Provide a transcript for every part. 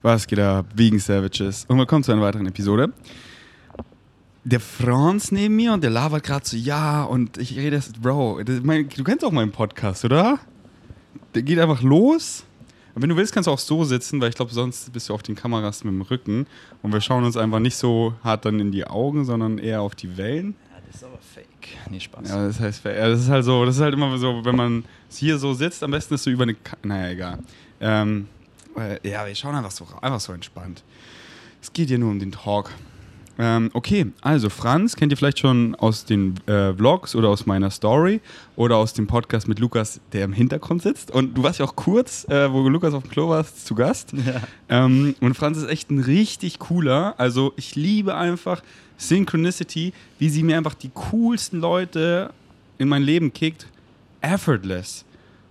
Was geht ab, Vegan Savages? Und willkommen zu einer weiteren Episode. Der Franz neben mir und der labert gerade so, ja, und ich rede jetzt, Bro, das, mein, du kennst auch meinen Podcast, oder? Der geht einfach los. Und wenn du willst, kannst du auch so sitzen, weil ich glaube, sonst bist du auf den Kameras mit dem Rücken. Und wir schauen uns einfach nicht so hart dann in die Augen, sondern eher auf die Wellen. Ja, das ist aber fake. Nee, Spaß. Ja, das heißt, das ist halt so, das ist halt immer so, wenn man hier so sitzt, am besten ist so über eine, Ka naja, egal. Ähm, äh, ja, wir schauen einfach so, einfach so entspannt. Es geht hier nur um den Talk. Ähm, okay, also Franz kennt ihr vielleicht schon aus den äh, Vlogs oder aus meiner Story oder aus dem Podcast mit Lukas, der im Hintergrund sitzt. Und du warst ja auch kurz, äh, wo Lukas auf dem Klo warst, zu Gast. Ja. Ähm, und Franz ist echt ein richtig cooler. Also ich liebe einfach Synchronicity, wie sie mir einfach die coolsten Leute in mein Leben kickt. Effortless.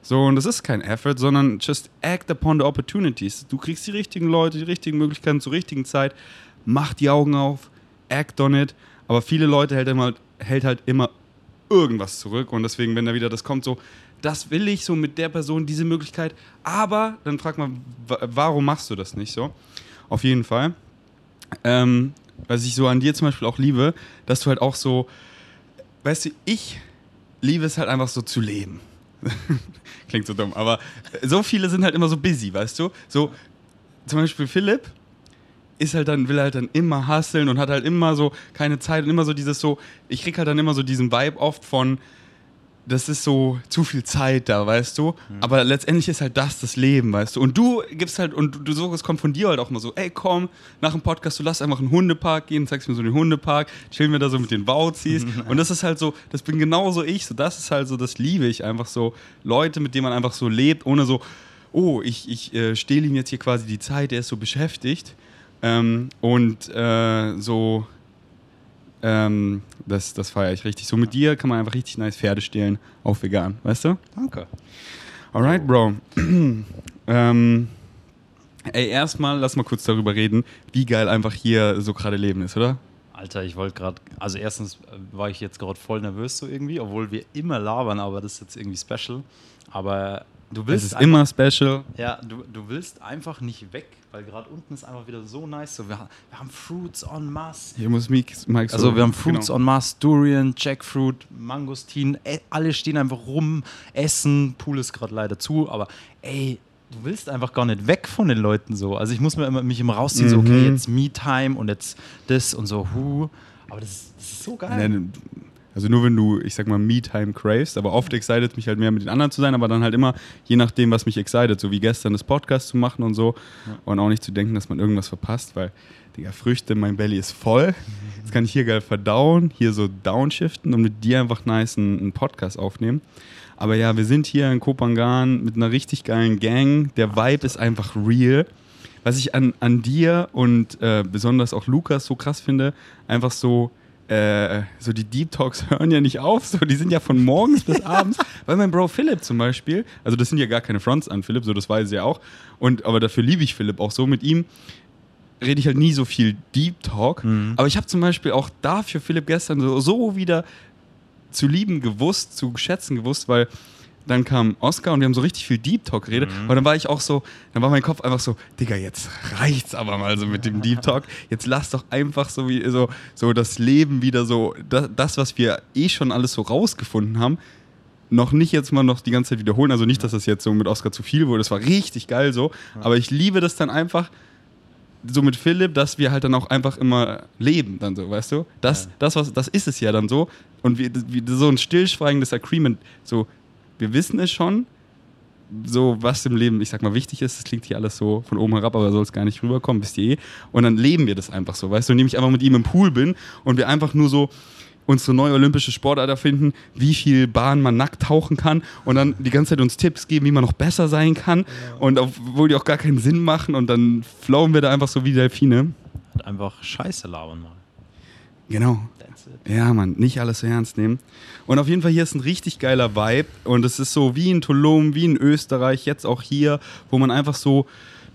So, und das ist kein Effort, sondern just act upon the opportunities. Du kriegst die richtigen Leute, die richtigen Möglichkeiten zur richtigen Zeit. Mach die Augen auf, act on it. Aber viele Leute hält, immer, hält halt immer irgendwas zurück. Und deswegen, wenn da wieder das kommt, so, das will ich so mit der Person, diese Möglichkeit. Aber dann frag mal, wa- warum machst du das nicht so? Auf jeden Fall. Ähm, was ich so an dir zum Beispiel auch liebe, dass du halt auch so, weißt du, ich liebe es halt einfach so zu leben. Klingt so dumm, aber so viele sind halt immer so busy, weißt du? So, zum Beispiel Philipp ist halt dann, will halt dann immer hustlen und hat halt immer so keine Zeit und immer so dieses so, ich krieg halt dann immer so diesen Vibe oft von, das ist so zu viel Zeit da, weißt du? Aber letztendlich ist halt das das Leben, weißt du? Und du gibst halt, und du so, es kommt von dir halt auch mal so, ey komm, nach dem Podcast, du lass einfach einen Hundepark gehen, zeigst mir so den Hundepark, chillen wir da so mit den Bauzis. und das ist halt so, das bin genauso ich, so das ist halt so, das liebe ich einfach so, Leute, mit denen man einfach so lebt, ohne so, oh, ich, ich äh, stehle ihm jetzt hier quasi die Zeit, der ist so beschäftigt. Ähm, und äh, so, ähm, das, das feiere ich richtig. So mit dir kann man einfach richtig nice Pferde stehlen, auch vegan, weißt du? Danke. Alright, Bro. ähm, ey, erstmal lass mal kurz darüber reden, wie geil einfach hier so gerade Leben ist, oder? Alter, ich wollte gerade, also erstens äh, war ich jetzt gerade voll nervös so irgendwie, obwohl wir immer labern, aber das ist jetzt irgendwie special. Aber du Es willst ist einfach- immer special. Ja, du, du willst einfach nicht weg, weil gerade unten ist einfach wieder so nice. So, wir, wir haben Fruits en masse. Hier muss Mike, Mike so- Also wir haben Fruits genau. en masse, Durian, Jackfruit, Mangostin, e- alle stehen einfach rum, essen, Pool ist gerade leider zu, aber ey, du willst einfach gar nicht weg von den Leuten so. Also ich muss mir immer, mich immer rausziehen, so okay, Mhm. jetzt Me-Time und jetzt das und so, hu. Aber das, ist- das ist so geil. Nee, Also nur wenn du, ich sag mal, Me-Time cravest, aber oft excited mich halt mehr mit den anderen zu sein, aber dann halt immer je nachdem, was mich excited, so wie gestern das Podcast zu machen und so und auch nicht zu denken, dass man irgendwas verpasst, weil, Digga, Früchte, mein Belly ist voll, jetzt kann ich hier geil verdauen, hier so downshiften und mit dir einfach nice einen, einen Podcast aufnehmen. Aber ja, wir sind hier in Kopangan mit einer richtig geilen Gang, der Vibe ist einfach real. Was ich an, an dir und äh, besonders auch Lukas so krass finde, einfach so, äh, so die Deep Talks hören ja nicht auf, so, die sind ja von morgens bis abends, weil mein Bro Philipp zum Beispiel, also das sind ja gar keine Fronts an Philipp, so das weiß ich ja auch, und, aber dafür liebe ich Philipp auch so, mit ihm rede ich halt nie so viel Deep Talk, Mhm. aber ich habe zum Beispiel auch dafür Philipp gestern so, so wieder zu lieben gewusst, zu schätzen gewusst, weil dann kam Oscar und wir haben so richtig viel Deep Talk geredet. Mhm. Und dann war ich auch so, dann war mein Kopf einfach so, Digga, jetzt reicht's aber mal so mit dem Deep Talk. Jetzt lass doch einfach so wie so, so das Leben wieder so, das, das, was wir eh schon alles so rausgefunden haben, noch nicht jetzt mal noch die ganze Zeit wiederholen. Also nicht, dass das jetzt so mit Oscar zu viel wurde. Das war richtig geil so. Aber ich liebe das dann einfach so mit Philipp, dass wir halt dann auch einfach immer leben, dann so, weißt du? Das, Ja. das, was, das ist es ja dann so. Und wir, wie, so ein stillschweigendes Agreement, so, wir wissen es schon, so was im Leben, ich sag mal, wichtig ist, das klingt hier alles so von oben herab, aber soll es gar nicht rüberkommen, wisst ihr eh. Und dann leben wir das einfach so, weißt du, indem ich einfach mit ihm im Pool bin und wir einfach nur so unsere neue olympische Sportart erfinden, wie viel Bahn man nackt tauchen kann und dann die ganze Zeit uns Tipps geben, wie man noch besser sein kann und obwohl die auch gar keinen Sinn machen und dann flowen wir da einfach so wie Delfine. Halt einfach Scheiße labern mal. Genau. Ja, Mann, nicht alles so ernst nehmen. Und auf jeden Fall hier ist ein richtig geiler Vibe und es ist so wie in Tulum, wie in Österreich, jetzt auch hier, wo man einfach so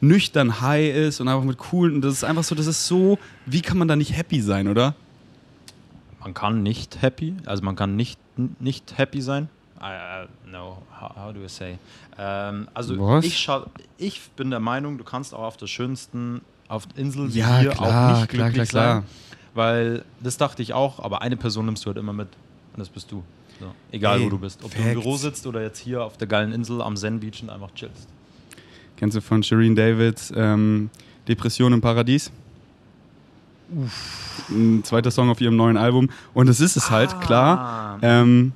nüchtern high ist und einfach mit coolen, das ist einfach so, das ist so, wie kann man da nicht happy sein, oder? Man kann nicht happy, also man kann nicht, nicht happy sein. I, I, no, how, how do I say? Ähm, also Was? ich, schau, ich bin der Meinung, du kannst auch auf der schönsten auf der Insel wie Ja, hier klar, auch nicht klar, glücklich klar, sein. Weil das dachte ich auch, aber eine Person nimmst du halt immer mit und das bist du. So. Egal Ey, wo du bist. Ob du im Facts. Büro sitzt oder jetzt hier auf der geilen Insel am Zen Beach und einfach chillst. Kennst du von Shireen Davids ähm, Depression im Paradies? Ein zweiter Song auf ihrem neuen Album. Und das ist es halt, klar. Ähm,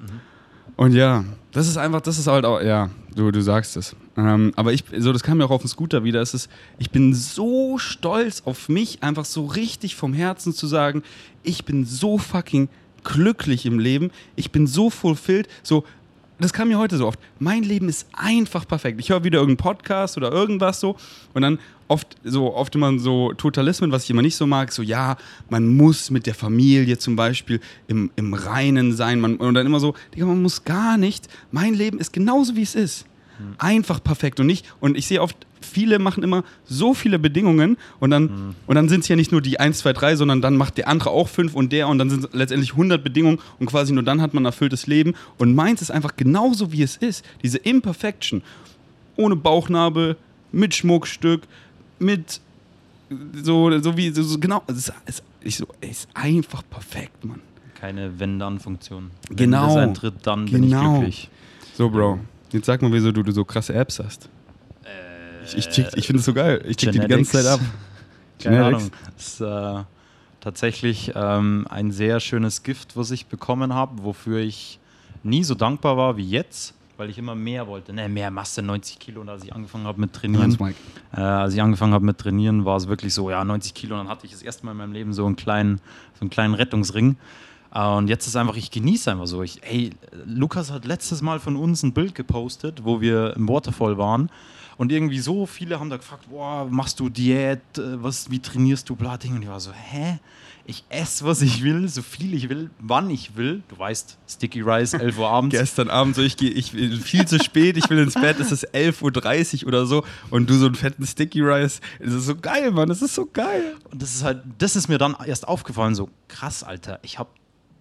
Und ja, das ist einfach, das ist halt auch, ja, du, du sagst es. Ähm, aber ich, so, das kam mir auch auf den Scooter wieder. Es ist, ich bin so stolz auf mich, einfach so richtig vom Herzen zu sagen, ich bin so fucking glücklich im Leben. Ich bin so fulfilled. So, das kam mir heute so oft. Mein Leben ist einfach perfekt. Ich höre wieder irgendeinen Podcast oder irgendwas so und dann oft so oft immer so Totalismen, was ich immer nicht so mag. So ja, man muss mit der Familie zum Beispiel im, im Reinen sein. Man, und dann immer so, man muss gar nicht. Mein Leben ist genauso wie es ist. Einfach perfekt und nicht. Und ich sehe oft, viele machen immer so viele Bedingungen und dann, und dann sind es ja nicht nur die 1, 2, 3, sondern dann macht der andere auch 5 und der und dann sind es letztendlich 100 Bedingungen und quasi nur dann hat man ein erfülltes Leben. Und meins ist einfach genauso wie es ist. Diese Imperfection. Ohne Bauchnabel, mit Schmuckstück, mit so, so wie, so, so genau. Es ist, es, ich so, ist einfach perfekt, Mann. Keine Wenn-Dann-Funktion. Wenn Genau. das eintritt, dann bin ich Genau. glücklich. So, Bro. Jetzt sag mal, wieso du, du so krasse Apps hast. Ich, ich, check- ich finde es so geil. Ich check die die ganze Zeit ab. Keine Genetics. Ahnung. Das ist äh, tatsächlich ähm, ein sehr schönes Gift, was ich bekommen habe, wofür ich nie so dankbar war wie jetzt, weil ich immer mehr wollte. Ne, mehr Masse, 90 Kilo. Und als ich angefangen habe mit Trainieren, äh, als ich angefangen habe mit Trainieren, war es wirklich so, ja, 90 Kilo. Und dann hatte ich das erste Mal in meinem Leben so einen kleinen, so einen kleinen Rettungsring. Und jetzt ist einfach, ich genieße einfach so. Ich, ey, Lukas hat letztes Mal von uns ein Bild gepostet, wo wir im Waterfall waren. Und irgendwie so viele haben da gefragt, boah, machst du Diät, was, wie trainierst du, bla, Ding. Und ich war so, hä? Ich esse, was ich will, so viel ich will, wann ich will. Du weißt, Sticky Rice, 11 Uhr abends. Gestern Abend so, ich gehe ich, viel zu spät, ich will ins Bett, es ist 11.30 Uhr oder so und du so einen fetten Sticky Rice. Das ist so geil, Mann, das ist so geil. Und das ist halt, das ist mir dann erst aufgefallen, so krass, Alter. Ich habe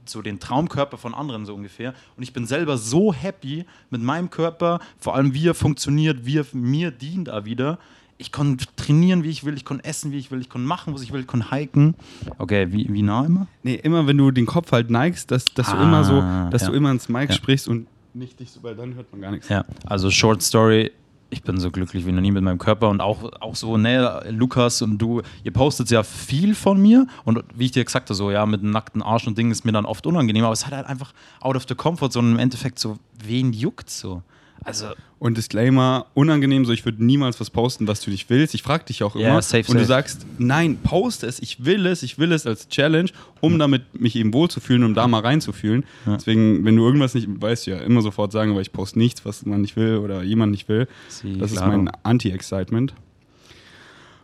so den Traumkörper von anderen so ungefähr. Und ich bin selber so happy mit meinem Körper, vor allem wie er funktioniert, wie er mir dient auch wieder. Ich kann trainieren, wie ich will, ich kann essen, wie ich will, ich kann machen, was ich will, ich kann hiken. Okay, wie, wie nah immer? Nee, immer wenn du den Kopf halt neigst, dass, dass du Ah, immer so, dass ja. du immer ins Mic Ja. sprichst und nicht dich so, weil dann hört man gar nichts. Ja, also Short Story. Ich bin so glücklich wie noch nie mit meinem Körper und auch, auch so, ne, Lukas und du, ihr postet ja viel von mir und wie ich dir gesagt habe, so, ja, mit einem nackten Arsch und Ding ist mir dann oft unangenehm, aber es hat halt einfach out of the comfort zone und im Endeffekt so, wen juckt so? Also, Und Disclaimer, unangenehm, so ich würde niemals was posten, was du nicht willst. Ich frage dich auch immer. Ja, safe, und du safe. sagst, nein, poste es, ich will es, ich will es als Challenge, um damit mich eben wohlzufühlen, um da mal reinzufühlen. Ja. Deswegen, wenn du irgendwas nicht weißt, du ja immer sofort sagen, aber ich poste nichts, was man nicht will oder jemand nicht will. Sie, Das ist klaro. mein Anti-Excitement.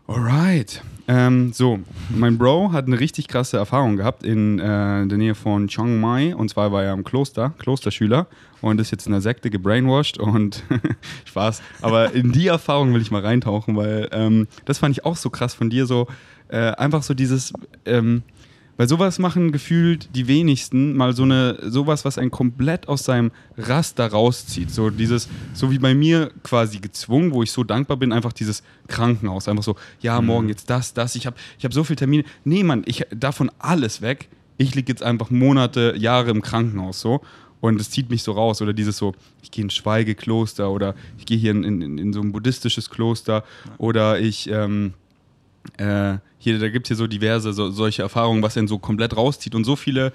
Alright. Ähm, so, mein Bro hat eine richtig krasse Erfahrung gehabt in äh, der Nähe von Chiang Mai. Und zwar war er im Kloster, Klosterschüler und ist jetzt in der Sekte gebrainwashed und Spaß. Aber in die Erfahrung will ich mal reintauchen, weil ähm, das fand ich auch so krass von dir, so äh, einfach so dieses. Ähm, weil sowas machen gefühlt die wenigsten, mal so eine, sowas, was einen komplett aus seinem Raster rauszieht. So dieses, so wie bei mir quasi gezwungen, wo ich so dankbar bin, einfach dieses Krankenhaus. Einfach so, ja, morgen jetzt das, das. Ich habe ich hab so viele Termine. Nee, Mann, ich davon alles weg. Ich liege jetzt einfach Monate, Jahre im Krankenhaus so. Und es zieht mich so raus. Oder dieses so, ich gehe in ein Schweigekloster oder ich gehe hier in, in, in so ein buddhistisches Kloster oder ich, ähm, äh, hier, da gibt es hier so diverse so, solche Erfahrungen, was einen so komplett rauszieht. Und so viele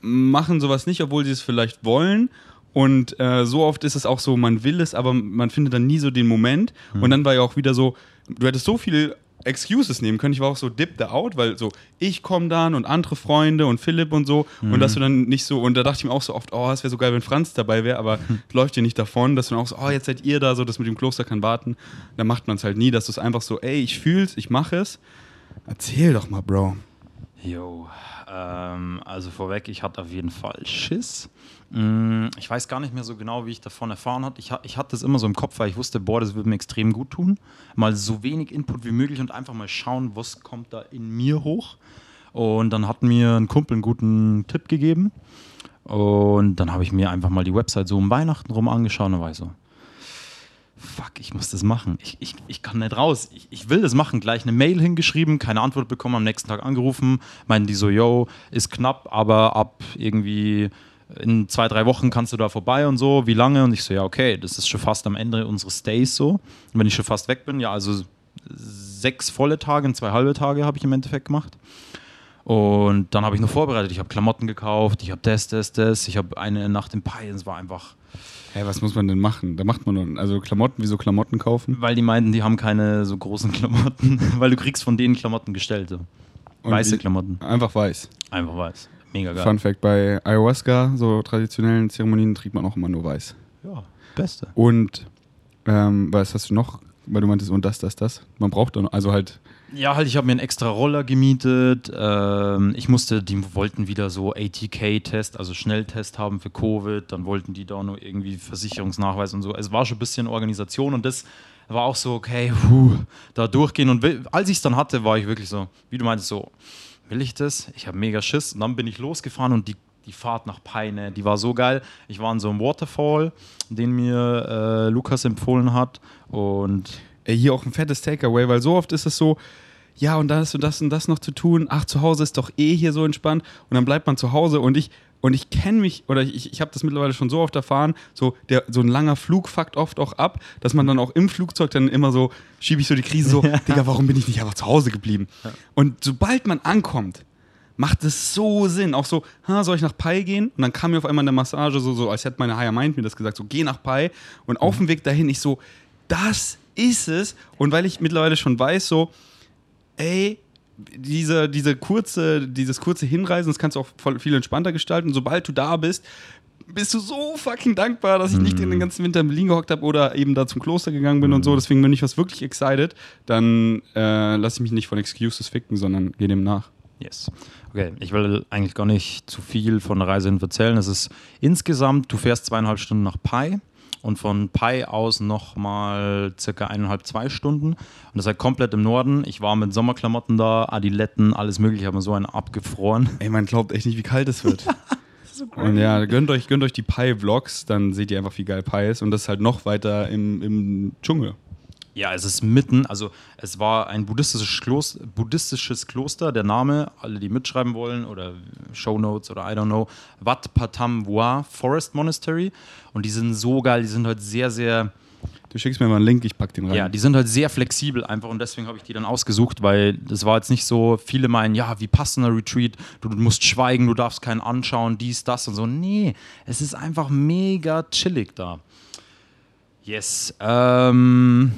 machen sowas nicht, obwohl sie es vielleicht wollen. Und äh, so oft ist es auch so, man will es, aber man findet dann nie so den Moment. Und dann war ja auch wieder so, du hättest so viel Excuses nehmen können. Ich war auch so dipped out, weil so, ich komme dann und andere Freunde und Philipp und so. Und dass du dann nicht so, und da dachte ich mir auch so oft, oh, es wäre so geil, wenn Franz dabei wäre, aber läuft dir nicht davon, dass du dann auch so, oh, jetzt seid ihr da, so das mit dem Kloster kann warten. Dann macht man es halt nie, dass du es einfach so, ey, ich fühl's, ich mache es. Erzähl doch mal, Bro. Jo, ähm, also vorweg, ich hatte auf jeden Fall Schiss. Mm, Ich weiß gar nicht mehr so genau, wie ich davon erfahren hatte. Ich, ich hatte es immer so im Kopf, weil ich wusste, boah, das würde mir extrem gut tun. Mal so wenig Input wie möglich und einfach mal schauen, was kommt da in mir hoch. Und dann hat mir ein Kumpel einen guten Tipp gegeben. Und dann habe ich mir einfach mal die Website so um Weihnachten rum angeschaut und war ich so, fuck, ich muss das machen. Ich, ich, ich kann nicht raus. Ich, ich will das machen. Gleich eine Mail hingeschrieben, keine Antwort bekommen, am nächsten Tag angerufen. Meinen die so, yo, ist knapp, aber ab irgendwie in zwei, drei Wochen kannst du da vorbei und so. Wie lange? Und ich so, ja, okay, das ist schon fast am Ende unseres Stays so. Und wenn ich schon fast weg bin, ja, also sechs volle Tage und zwei halbe Tage habe ich im Endeffekt gemacht. Und dann habe ich noch vorbereitet. Ich habe Klamotten gekauft, ich habe das, das, das. Ich habe eine Nacht im Pai. Es war einfach Hä, was muss man denn machen? Da macht man nur, also Klamotten, wieso Klamotten kaufen? Weil die meinten, die haben keine so großen Klamotten, weil du kriegst von denen Klamotten gestellt. So. Weiße wie- Klamotten. Einfach weiß. Einfach weiß. Mega geil. Fun Fact: Bei Ayahuasca, so traditionellen Zeremonien, trinkt man auch immer nur weiß. Ja, beste. Und ähm, was hast du noch? Weil du meintest, und das, das, das. Man braucht dann, also halt, Ja, halt, ich habe mir einen extra Roller gemietet. Ähm, ich musste, die wollten wieder so ATK-Test, also Schnelltest haben für Covid. Dann wollten die da noch irgendwie Versicherungsnachweis und so. Es war schon ein bisschen Organisation und das war auch so, okay, puh, da durchgehen. Und als ich es dann hatte, war ich wirklich so, wie du meintest, so, will ich das? Ich habe mega Schiss. Und dann bin ich losgefahren und die, die Fahrt nach Peine, die war so geil. Ich war in so einem Waterfall, den mir äh, Lukas empfohlen hat. Und ey, hier auch ein fettes Takeaway, weil so oft ist es so, ja, und da hast du das und das noch zu tun. Ach, zu Hause ist doch eh hier so entspannt. Und dann bleibt man zu Hause und ich, und ich kenne mich, oder ich, ich habe das mittlerweile schon so oft erfahren, so, der, so ein langer Flug fuckt oft auch ab, dass man dann auch im Flugzeug dann immer so, schiebe ich so die Krise so, Digga, warum bin ich nicht einfach zu Hause geblieben? Und sobald man ankommt, macht es so Sinn. Auch so, ha, soll ich nach Pai gehen? Und dann kam mir auf einmal in der Massage so, so als hätte meine Higher Mind mir das gesagt, so, geh nach Pai. Und auf dem Weg dahin, ich so, das ist es. Und weil ich mittlerweile schon weiß, so, ey, diese, diese kurze, dieses kurze Hinreisen, das kannst du auch voll viel entspannter gestalten. Sobald du da bist, bist du so fucking dankbar, dass ich nicht den ganzen Winter in Berlin gehockt habe oder eben da zum Kloster gegangen bin und so. Deswegen bin ich was wirklich excited. Dann äh, lasse ich mich nicht von Excuses ficken, sondern gehe dem nach. Yes. Okay, ich will eigentlich gar nicht zu viel von der Reise hin erzählen. Es ist insgesamt, du fährst zweieinhalb Stunden nach Pai und von Pai aus nochmal circa eineinhalb, zwei Stunden. Und das ist halt komplett im Norden. Ich war mit Sommerklamotten da, Adiletten, alles mögliche, habe mir so einen abgefroren. Ey, man glaubt echt nicht, wie kalt es wird. Und ja, gönnt euch, gönnt euch die Pi-Vlogs, dann seht ihr einfach, wie geil Pi ist. Und das ist halt noch weiter im, im Dschungel. Ja, es ist mitten, also es war ein buddhistisches Kloster, buddhistisches Kloster, der Name, alle, die mitschreiben wollen oder Shownotes oder I don't know, Wat Patam Wa Forest Monastery. Und die sind so geil, die sind halt sehr, sehr, Du schickst mir mal einen Link, ich pack den rein. ja, die sind halt sehr flexibel einfach und deswegen habe ich die dann ausgesucht, weil das war jetzt nicht so, viele meinen, ja, wie passender Retreat, du musst schweigen, du darfst keinen anschauen, dies, das und so. Nee, es ist einfach mega chillig da. Yes. Ähm,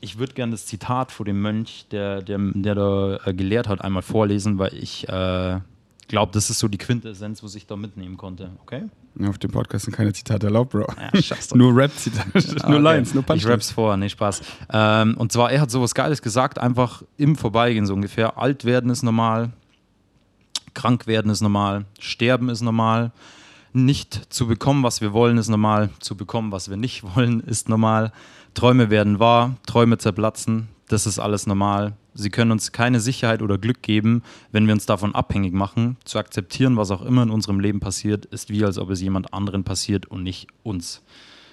ich würde gerne das Zitat vor dem Mönch, der, der, der da äh, gelehrt hat, einmal vorlesen, weil ich äh, glaube, das ist so die Quintessenz, was ich da mitnehmen konnte. Okay? Auf dem Podcast sind keine Zitate erlaubt, Bro. Ja, nur Rap-Zitate, nur okay. Lines, nur Ich Punchlines. raps vor, nee, Spaß. Ähm, und zwar, er hat sowas Geiles gesagt, einfach im Vorbeigehen so ungefähr. Alt werden ist normal, krank werden ist normal, sterben ist normal, nicht zu bekommen, was wir wollen, ist normal, zu bekommen, was wir nicht wollen, ist normal. Träume werden wahr, Träume zerplatzen, das ist alles normal. Sie können uns keine Sicherheit oder Glück geben, wenn wir uns davon abhängig machen. Zu akzeptieren, was auch immer in unserem Leben passiert, ist wie, als ob es jemand anderen passiert und nicht uns.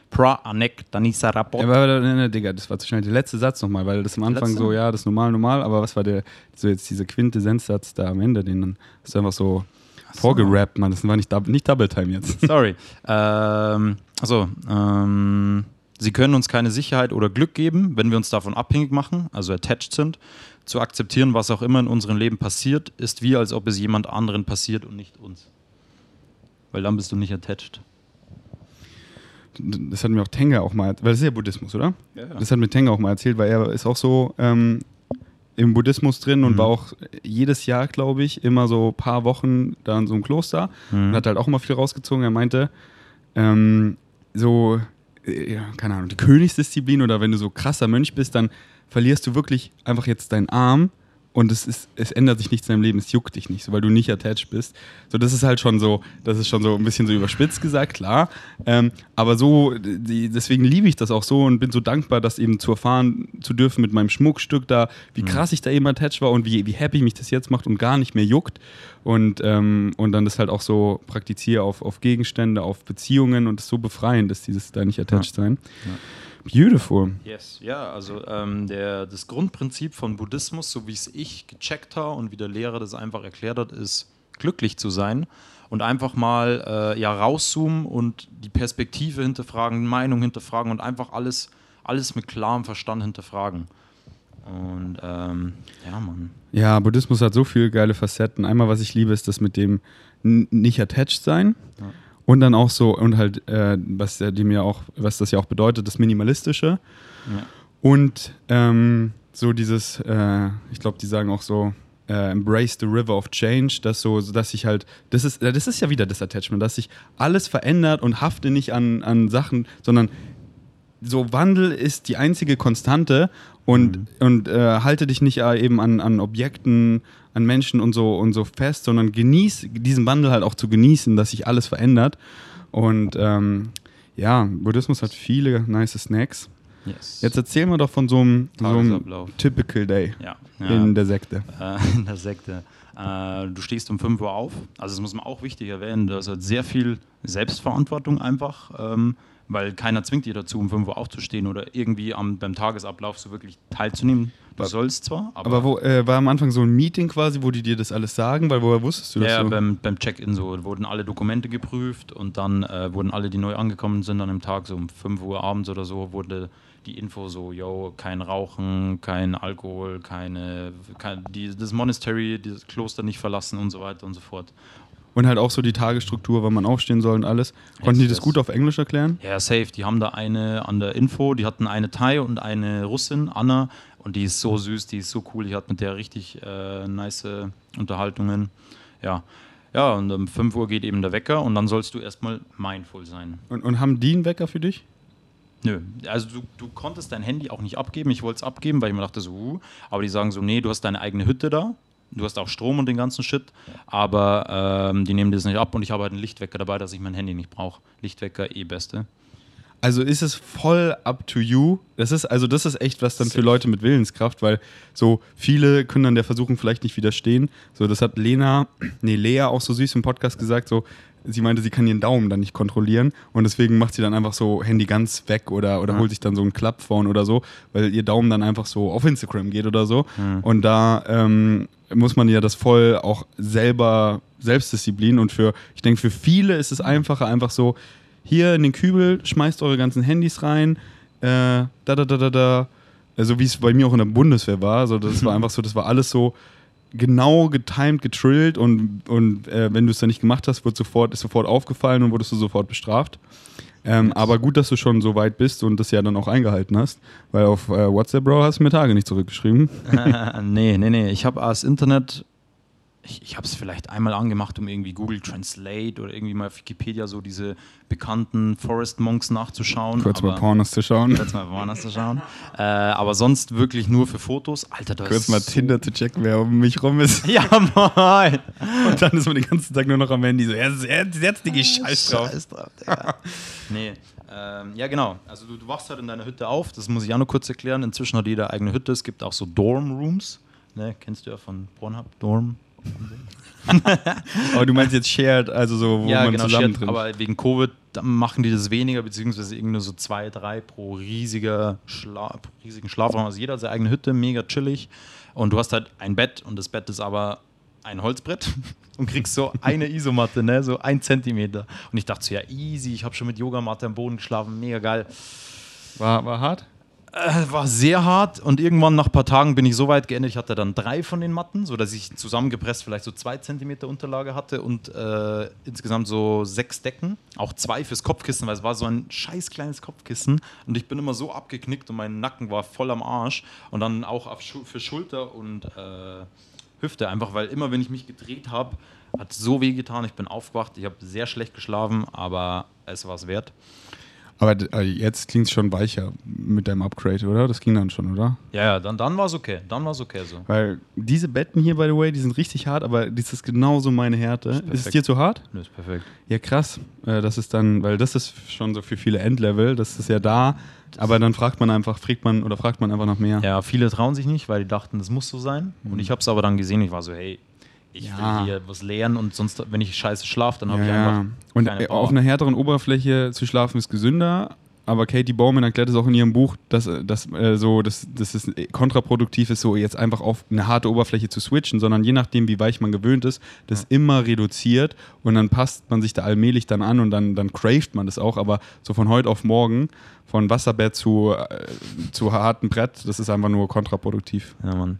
Pra anek danisa rapot. Ja, aber, ne, ne, Digga, das war zu schnell. Der letzte Satz nochmal, weil das am Anfang Letzte? so, ja, das ist normal, normal, aber was war der, so jetzt dieser Quintessenzsatz da am Ende, den dann du einfach so, vorgerappt, Mann. Das war nicht, nicht Double Time jetzt. Sorry. Ähm, also, ähm, sie können uns keine Sicherheit oder Glück geben, wenn wir uns davon abhängig machen, also attached sind. Zu akzeptieren, was auch immer in unserem Leben passiert, ist wie, als ob es jemand anderen passiert und nicht uns. Weil dann bist du nicht attached. Das hat mir auch Tenga auch mal, weil das ist ja Buddhismus, oder? Ja, ja. Das hat mir Tenga auch mal erzählt, weil er ist auch so ähm, im Buddhismus drin und Mhm. war auch jedes Jahr, glaube ich, immer so ein paar Wochen da in so einem Kloster Mhm. und hat halt auch immer viel rausgezogen. Er meinte, ähm, so, ja, keine Ahnung, die Königsdisziplin oder wenn du so krasser Mönch bist, dann verlierst du wirklich einfach jetzt deinen Arm und es, ist, es ändert sich nichts in deinem Leben, es juckt dich nicht, so, weil du nicht attached bist. So, das ist halt schon so, das ist schon so ein bisschen so überspitzt gesagt, klar. Ähm, aber so, die, deswegen liebe ich das auch so und bin so dankbar, das eben zu erfahren zu dürfen mit meinem Schmuckstück da, wie krass ich da eben attached war und wie, wie happy mich das jetzt macht und gar nicht mehr juckt. Und, ähm, und dann das halt auch so praktiziere auf, auf Gegenstände, auf Beziehungen und es so befreiend ist, dieses da nicht attached sein. Beautiful. Yes, ja, also ähm, der, das Grundprinzip von Buddhismus, so wie es ich gecheckt habe und wie der Lehrer das einfach erklärt hat, ist glücklich zu sein und einfach mal äh, ja, rauszoomen und die Perspektive hinterfragen, Meinung hinterfragen und einfach alles, alles mit klarem Verstand hinterfragen. Und ähm, ja, Mann. Ja, Buddhismus hat so viele geile Facetten. Einmal, was ich liebe, ist das mit dem nicht attached sein. Ja. Und dann auch so, und halt, äh, was dem ja auch, was das ja auch bedeutet, das Minimalistische. Ja. Und ähm, so dieses, äh, ich glaube, die sagen auch so, äh, embrace the river of change, dass so, dass ich halt, das ist, das ist ja wieder das Attachment, dass sich alles verändert und hafte nicht an, an Sachen, sondern so Wandel ist die einzige Konstante und, Mhm. und äh, halte dich nicht äh, eben an, an Objekten, an Menschen und so und so fest, sondern genieß diesen Wandel halt auch zu genießen, dass sich alles verändert. Und ähm, ja, Buddhismus hat viele nice Snacks. Yes. Jetzt erzähl mir doch von so einem, so einem Tagesablauf. Typical Day ja, ja. in der Sekte. äh, in der Sekte. Äh, du stehst um 5 Uhr auf. Also das muss man auch wichtig erwähnen. Das hat sehr viel Selbstverantwortung einfach, ähm, weil keiner zwingt dich dazu, um 5 Uhr aufzustehen oder irgendwie am, beim Tagesablauf so wirklich teilzunehmen. Du sollst zwar, aber, Aber wo, äh, war am Anfang so ein Meeting quasi, wo die dir das alles sagen? Weil woher wusstest du das ja, so? beim, beim Check-in so wurden alle Dokumente geprüft und dann äh, wurden alle, die neu angekommen sind, an dem Tag so um 5 Uhr abends oder so, wurde die Info so, yo, kein Rauchen, kein Alkohol, keine, kein, die, das Monastery, das Kloster nicht verlassen und so weiter und so fort. Und halt auch so die Tagesstruktur, wann man aufstehen soll und alles. Konnten die das gut auf Englisch erklären? Ja, safe. Die haben da eine an der Info, die hatten eine Thai und eine Russin, Anna, und die ist so süß, die ist so cool. Ich hatte mit der richtig äh, nice Unterhaltungen. Ja. Ja, und um 5 Uhr geht eben der Wecker und dann sollst du erstmal mindful sein. Und, und haben die einen Wecker für dich? Nö, also du, du konntest dein Handy auch nicht abgeben. Ich wollte es abgeben, weil ich mir dachte so, uh, aber die sagen so, nee, du hast deine eigene Hütte da. Du hast auch Strom und den ganzen Shit, aber ähm, die nehmen das nicht ab und ich habe halt einen Lichtwecker dabei, dass ich mein Handy nicht brauche. Lichtwecker eh beste. Also ist es voll up to you. Das ist, also das ist echt was dann für Leute mit Willenskraft, weil so viele können dann der Versuchung vielleicht nicht widerstehen. So, das hat Lena, nee, Lea auch so süß im Podcast gesagt, so, sie meinte, sie kann ihren Daumen dann nicht kontrollieren und deswegen macht sie dann einfach so Handy ganz weg oder, oder Ja. holt sich dann so ein Klappphone oder so, weil ihr Daumen dann einfach so auf Instagram geht oder so. Und da ähm, muss man ja das voll auch selber, Selbstdisziplin und für, ich denke, für viele ist es einfacher, einfach so, hier in den Kübel, schmeißt eure ganzen Handys rein, äh, da, da, da, da, da. Also wie es bei mir auch in der Bundeswehr war. So, das war einfach so, das war alles so genau getimed, getrillt und, und äh, wenn du es dann nicht gemacht hast, wird sofort, ist sofort aufgefallen und wurdest du sofort bestraft. Ähm, aber gut, dass du schon so weit bist und das ja dann auch eingehalten hast, weil auf äh, WhatsApp, Bro, hast du mir Tage nicht zurückgeschrieben. nee, nee, nee. Ich habe das Internet, ich, ich habe es vielleicht einmal angemacht, um irgendwie Google Translate oder irgendwie mal auf Wikipedia so diese bekannten Forest Monks nachzuschauen. Kurz mal Pornos zu schauen. Kurz mal woanders zu schauen. Äh, aber sonst wirklich nur für Fotos. Alter, das Kurz mal Tinder zu checken, wer um mich rum ist. Ja, moin. Und dann ist man den ganzen Tag nur noch am Handy so, ja, setz, setz die Scheiß drauf. Scheiß drauf, Digga. nee. Ähm, ja, genau. Also du, du wachst halt in deiner Hütte auf. Das muss ich auch noch kurz erklären. Inzwischen hat jeder eigene Hütte. Es gibt auch so Dorm-Rooms. Ne, kennst du ja von Pornhub, Dorm. Aber du meinst jetzt shared, also so, wo man zusammen shared, drin aber wegen Covid machen die das weniger, beziehungsweise irgendwie nur so zwei, drei pro riesiger Schla riesigen Schlafraum. Also jeder hat seine eigene Hütte, mega chillig. Und du hast halt ein Bett und das Bett ist aber ein Holzbrett und kriegst so eine Isomatte, ne? so ein Zentimeter. Und ich dachte so, ja, easy, ich habe schon mit Yogamatte am Boden geschlafen, mega geil. War, war hart? Äh, war sehr hart und irgendwann nach ein paar Tagen bin ich so weit geendet, ich hatte dann drei von den Matten, sodass ich zusammengepresst vielleicht so zwei Zentimeter Unterlage hatte und äh, insgesamt so sechs Decken, auch zwei fürs Kopfkissen, weil es war so ein scheiß kleines Kopfkissen und ich bin immer so abgeknickt und mein Nacken war voll am Arsch und dann auch für Schulter und äh, Hüfte einfach, weil immer wenn ich mich gedreht habe, hat so weh getan, ich bin aufgewacht, ich habe sehr schlecht geschlafen, aber es war es wert. Aber äh, jetzt klingt es schon weicher mit deinem Upgrade, oder? Das ging dann schon, oder? Ja, ja, dann, dann war es okay. Dann war es okay so. Weil diese Betten hier, by the way, die sind richtig hart, aber das ist genauso meine Härte. Ist, es perfekt. dir zu hart? Nö, ist perfekt. Ja, krass. Äh, das ist dann, weil das ist schon so für viele Endlevel, das ist ja da, aber dann fragt man einfach, fragt man oder fragt man einfach nach mehr. Ja, viele trauen sich nicht, weil die dachten, das muss so sein. Und ich habe es aber dann gesehen. Ich war so, hey, ich Ja. will hier was lernen und sonst, wenn ich scheiße schlafe, dann habe Ja, ich ja. einfach Und keine Power. auf einer härteren Oberfläche zu schlafen ist gesünder. Aber Katie Bowman erklärt es auch in ihrem Buch, dass, äh, dass, äh, so, dass, dass es kontraproduktiv ist, so jetzt einfach auf eine harte Oberfläche zu switchen, sondern je nachdem, wie weich man gewöhnt ist, das immer reduziert und dann passt man sich da allmählich dann an und dann, dann craved man das auch. Aber so von heute auf morgen, von Wasserbett zu, äh, zu hartem Brett, das ist einfach nur kontraproduktiv. Ja, Mann.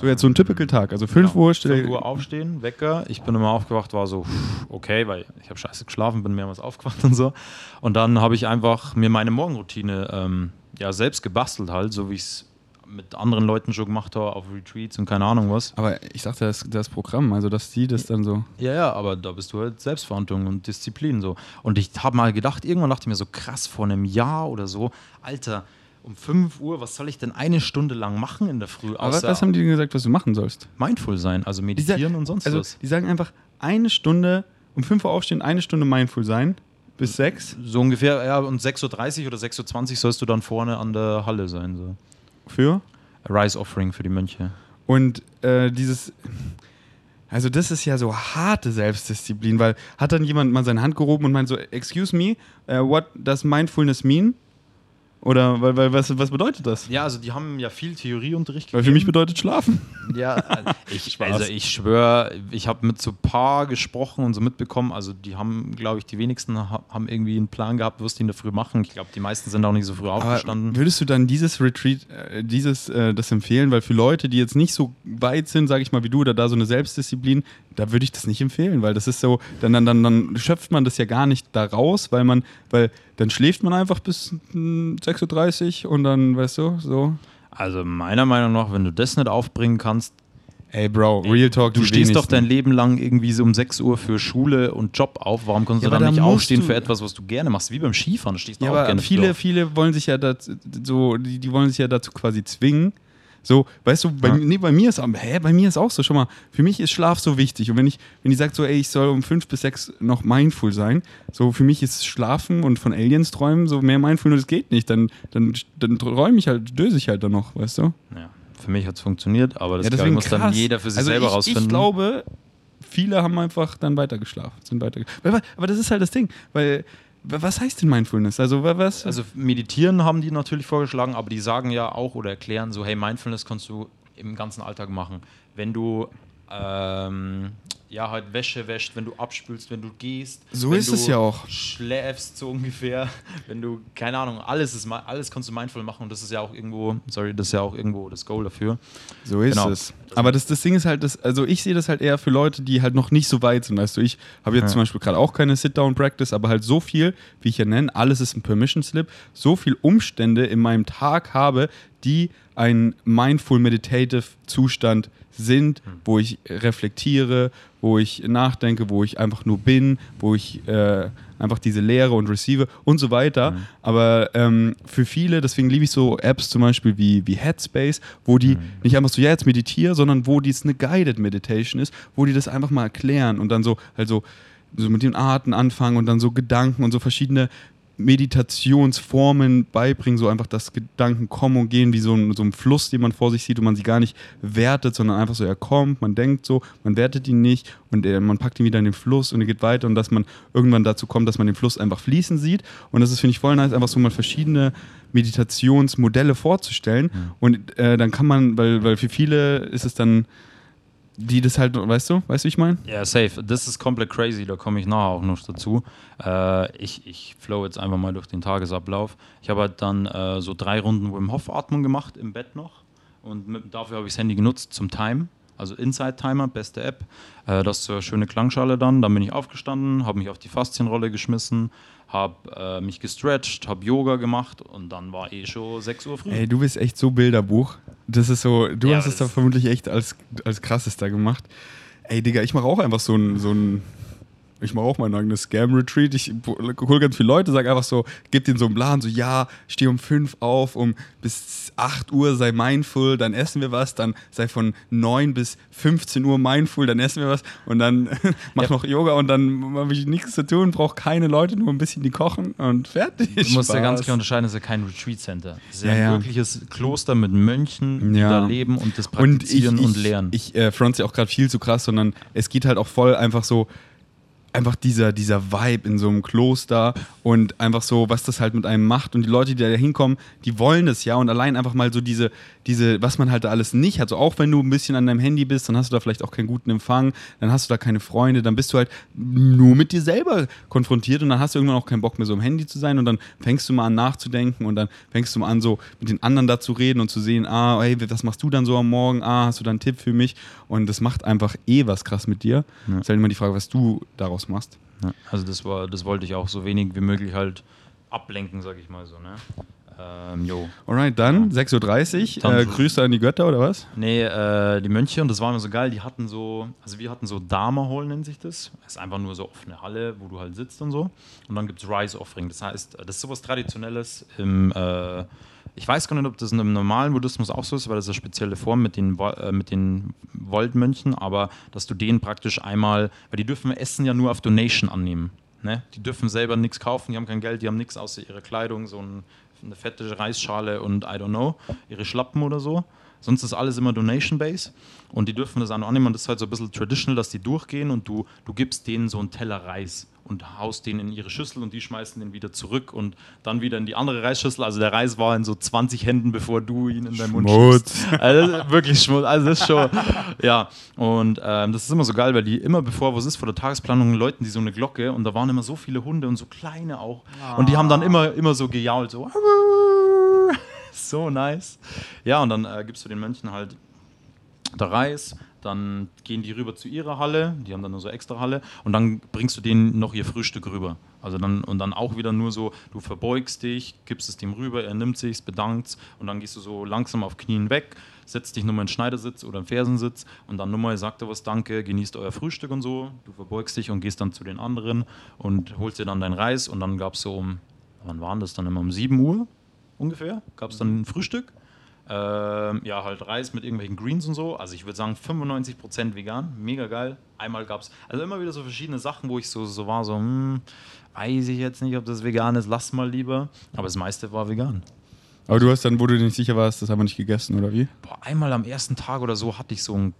So jetzt so ein typical Tag. Also 5 Genau. Uhr, stell 5 Uhr aufstehen, Wecker. Ich bin immer aufgewacht, war so, okay, weil ich habe scheiße geschlafen, bin mehrmals aufgewacht und so. Und dann habe ich einfach mir meine Morgenroutine ähm, ja, selbst gebastelt halt, so wie ich es mit anderen Leuten schon gemacht habe, auf Retreats und keine Ahnung was. Aber ich dachte, das, das Programm, also dass die das dann so. Ja, ja, aber da bist du halt Selbstverantwortung und Disziplin so. Und ich habe mal gedacht, irgendwann dachte ich mir so krass, vor einem Jahr oder so, Alter, um 5 Uhr, was soll ich denn eine Stunde lang machen in der Früh? Aber was, haben die denn gesagt, was du machen sollst? mindful sein, also meditieren sa- und sonst also, was. Die sagen einfach eine Stunde, um 5 Uhr aufstehen, eine Stunde mindful sein, bis 6 So ungefähr, ja, und 6.30 Uhr oder 6.20 Uhr sollst du dann vorne an der Halle sein. So. für. Rise Offering für die Mönche. Und äh, dieses, also das ist ja so harte Selbstdisziplin, weil hat dann jemand mal seine Hand gehoben und meint so, excuse me, uh, what does mindfulness mean? Oder weil, weil, was, was bedeutet das? Ja, also die haben ja viel Theorieunterricht Weil für mich bedeutet schlafen. Ja, ich, also ich schwöre, ich habe mit so ein paar gesprochen und so mitbekommen, also die haben, glaube ich, die wenigsten ha- haben irgendwie einen Plan gehabt, was die in der Früh machen. Ich glaube, die meisten sind auch nicht so früh Aber aufgestanden. würdest du dann dieses Retreat, äh, dieses, äh, das empfehlen? Weil für Leute, die jetzt nicht so weit sind, sage ich mal, wie du, oder da so eine Selbstdisziplin, da würde ich das nicht empfehlen, weil das ist so, dann, dann, dann, dann schöpft man das ja gar nicht da raus, weil man, weil dann schläft man einfach bis hm, 6.30 Uhr und dann, weißt du, so. Also meiner Meinung nach, wenn du das nicht aufbringen kannst, Ey, Bro, Real Talk, du stehst doch wenigsten. dein Leben lang irgendwie so um 6 Uhr für Schule und Job auf. Warum kannst Ja, du dann da nicht aufstehen für etwas, was du gerne machst? Wie beim Skifahren, du stehst Ja, doch auch aber gerne viele, viele wollen sich ja dazu, so, die, die wollen sich ja dazu quasi zwingen. So, weißt du, bei, Ja. nee, bei mir ist auch, hä, bei mir ist auch so, schau mal, für mich ist Schlaf so wichtig. Und wenn ich, wenn die sagt so, ey, ich soll um fünf bis sechs noch mindful sein, so für mich ist Schlafen und von Aliens träumen, so mehr mindful, das geht nicht. Dann, dann, dann träume ich halt, döse ich halt dann noch, weißt du? Ja, für mich hat es funktioniert, aber das ja, deswegen muss dann krass. jeder für sich also selber ich, rausfinden. Ich glaube, viele haben einfach dann weitergeschlafen, sind weiter. Aber, aber das ist halt das Ding, weil, was heißt denn Mindfulness? Also, wa- was? Also meditieren haben die natürlich vorgeschlagen, aber die sagen ja auch oder erklären so, hey, Mindfulness kannst du im ganzen Alltag machen. Wenn du ähm, ja halt Wäsche wäscht, wenn du abspülst, wenn du gehst. So ist es ja auch. Schläfst so ungefähr, wenn du, keine Ahnung, alles ist alles kannst du mindful machen und das ist ja auch irgendwo, sorry, das ist ja auch irgendwo das Goal dafür. So ist Genau. es. Aber das, das Ding ist halt, das, also ich sehe das halt eher für Leute, die halt noch nicht so weit sind. Weißt du, ich habe jetzt Ja. zum Beispiel gerade auch keine Sit-Down-Practice, aber halt so viel, wie ich ja nenne, alles ist ein Permission-Slip, so viel Umstände in meinem Tag habe, die ein mindful meditative Zustand sind, wo ich reflektiere, wo ich nachdenke, wo ich einfach nur bin, wo ich äh, einfach diese Lehre und receive und so weiter. Aber ähm, für viele, deswegen liebe ich so Apps zum Beispiel wie, wie Headspace, wo die nicht einfach so, ja, jetzt meditiere, sondern wo dies eine Guided Meditation ist, wo die das einfach mal erklären und dann so, also so mit den Arten anfangen und dann so Gedanken und so verschiedene Meditationsformen beibringen, so einfach, dass Gedanken kommen und gehen, wie so ein, so ein Fluss, den man vor sich sieht und man sie gar nicht wertet, sondern einfach so, er kommt, man denkt so, man wertet ihn nicht und er, man packt ihn wieder in den Fluss und er geht weiter und dass man irgendwann dazu kommt, dass man den Fluss einfach fließen sieht. Und das ist, finde ich, voll nice, einfach so mal verschiedene Meditationsmodelle vorzustellen. Und äh, dann kann man, weil, weil für viele ist es dann, die das halt, weißt du, weißt du, wie ich meine? Ja, safe. Das ist komplett crazy, da komme ich nachher auch noch dazu. Äh, ich, ich flow jetzt einfach mal durch den Tagesablauf. Ich habe halt dann äh, so drei Runden Wim Hof Atmung gemacht im Bett noch und mit, dafür habe ich das Handy genutzt zum Time. Also Inside Timer, beste App. Äh, das ist so eine schöne Klangschale dann. Dann bin ich aufgestanden, habe mich auf die Faszienrolle geschmissen, habe äh, mich gestretcht, habe Yoga gemacht und dann war eh schon 6 Uhr früh. Ey, du bist echt so Bilderbuch. Das ist so, du Ja, hast es da vermutlich echt als, als krassester gemacht. Ey, Digga, ich mache auch einfach so ein, so ein ich mache auch mein eigenes Scam-Retreat. Ich hole ganz viele Leute, sage einfach so, gib denen so einen Plan, so ja, steh um 5 auf, um bis 8 Uhr sei mindful, dann essen wir was, dann sei von 9 bis 15 Uhr mindful, dann essen wir was und dann mach ja. noch Yoga und dann habe ich nichts zu tun, brauche keine Leute, nur ein bisschen die kochen und fertig. Du musst ja ganz klar unterscheiden, es ist ja kein Retreat-Center. Es ist ja, ja ein wirkliches Kloster mit Mönchen, die da leben und das praktizieren und, ich, und lernen. Ich, äh, front ja auch gerade viel zu krass, sondern es geht halt auch voll einfach so, einfach dieser, dieser Vibe in so einem Kloster und einfach so, was das halt mit einem macht. Und die Leute, die da hinkommen, die wollen das ja. Und allein einfach mal so diese, diese, was man halt da alles nicht hat. So auch wenn du ein bisschen an deinem Handy bist, dann hast du da vielleicht auch keinen guten Empfang, dann hast du da keine Freunde, dann bist du halt nur mit dir selber konfrontiert und dann hast du irgendwann auch keinen Bock mehr so im Handy zu sein und dann fängst du mal an nachzudenken und dann fängst du mal an so mit den anderen da zu reden und zu sehen, ah, hey, was machst du dann so am Morgen? Ah, hast du da einen Tipp für mich? Und das macht einfach eh was krass mit dir. Ja. ist halt immer die Frage, was du daraus machst. Ja, also das war, das wollte ich auch so wenig wie möglich halt ablenken, sag ich mal so, ne? Ähm, jo. Alright, dann 6.30 Uhr. Äh, Grüße an die Götter oder was? Nee, äh, die Mönche und das war immer so geil. Die hatten so, also wir hatten so Dharma Hall, nennt sich das. Das ist einfach nur so offene Halle, wo du halt sitzt und so. Und dann gibt es Rise Offering. Das heißt, das ist sowas Traditionelles im, äh, ich weiß gar nicht, ob das im normalen Buddhismus auch so ist, weil das ist eine spezielle Form mit den, äh, mit den Voltmönchen, aber dass du denen praktisch einmal, weil die dürfen Essen ja nur auf Donation annehmen. Ne? Die dürfen selber nichts kaufen, die haben kein Geld, die haben nichts außer ihre Kleidung, so ein eine fette Reisschale und I don't know, ihre Schlappen oder so. Sonst ist alles immer Donation Base und die dürfen das auch annehmen. Und das ist halt so ein bisschen traditional, dass die durchgehen und du, du gibst denen so einen Teller Reis und haust den in ihre Schüssel und die schmeißen den wieder zurück und dann wieder in die andere Reisschüssel. Also der Reis war in so 20 Händen, bevor du ihn in deinen Mund schiebst. Also wirklich Schmutz. Also das ist schon, ja. Und ähm, das ist immer so geil, weil die immer bevor, was ist, vor der Tagesplanung läuten die so eine Glocke und da waren immer so viele Hunde und so kleine auch. Und die haben dann immer, immer so gejault, so. so nice. Ja, und dann äh, gibst du den Mönchen halt der Reis, dann gehen die rüber zu ihrer Halle, die haben dann nur so extra Halle und dann bringst du denen noch ihr Frühstück rüber. Also dann und dann auch wieder nur so, du verbeugst dich, gibst es dem rüber, er nimmt sich's, bedankt und dann gehst du so langsam auf Knien weg, setzt dich nochmal in den Schneidersitz oder einen Fersensitz und dann nochmal sagt er was Danke, genießt euer Frühstück und so. Du verbeugst dich und gehst dann zu den anderen und holst dir dann dein Reis und dann gab es so um, wann waren das dann immer um 7 Uhr ungefähr, gab es dann ein Frühstück ähm, ja, halt Reis mit irgendwelchen Greens und so. Also ich würde sagen 95% vegan, mega geil. Einmal gab es, also immer wieder so verschiedene Sachen, wo ich so, so war, so, hm, weiß ich jetzt nicht, ob das vegan ist, lass mal lieber. Aber das meiste war vegan. Aber du hast dann, wo du dir nicht sicher warst, das haben wir nicht gegessen, oder wie? Boah, einmal am ersten Tag oder so hatte ich so ein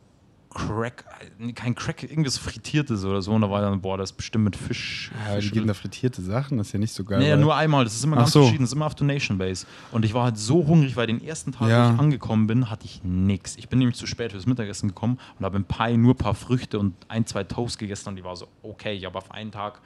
Crack, kein Crack, irgendwas Frittiertes oder so. Und da war dann, boah, das ist bestimmt mit Fisch. Ja, die geben da frittierte Sachen, das ist ja nicht so geil. Nee, nur einmal, das ist immer ganz so. verschieden, das ist immer auf Donation Base. Und ich war halt so hungrig, weil den ersten Tag, ja. wo ich angekommen bin, hatte ich nichts. Ich bin nämlich zu spät fürs Mittagessen gekommen und habe im Pie nur ein paar Früchte und ein, zwei Toast gegessen und die war so, okay, ich habe auf einen Tag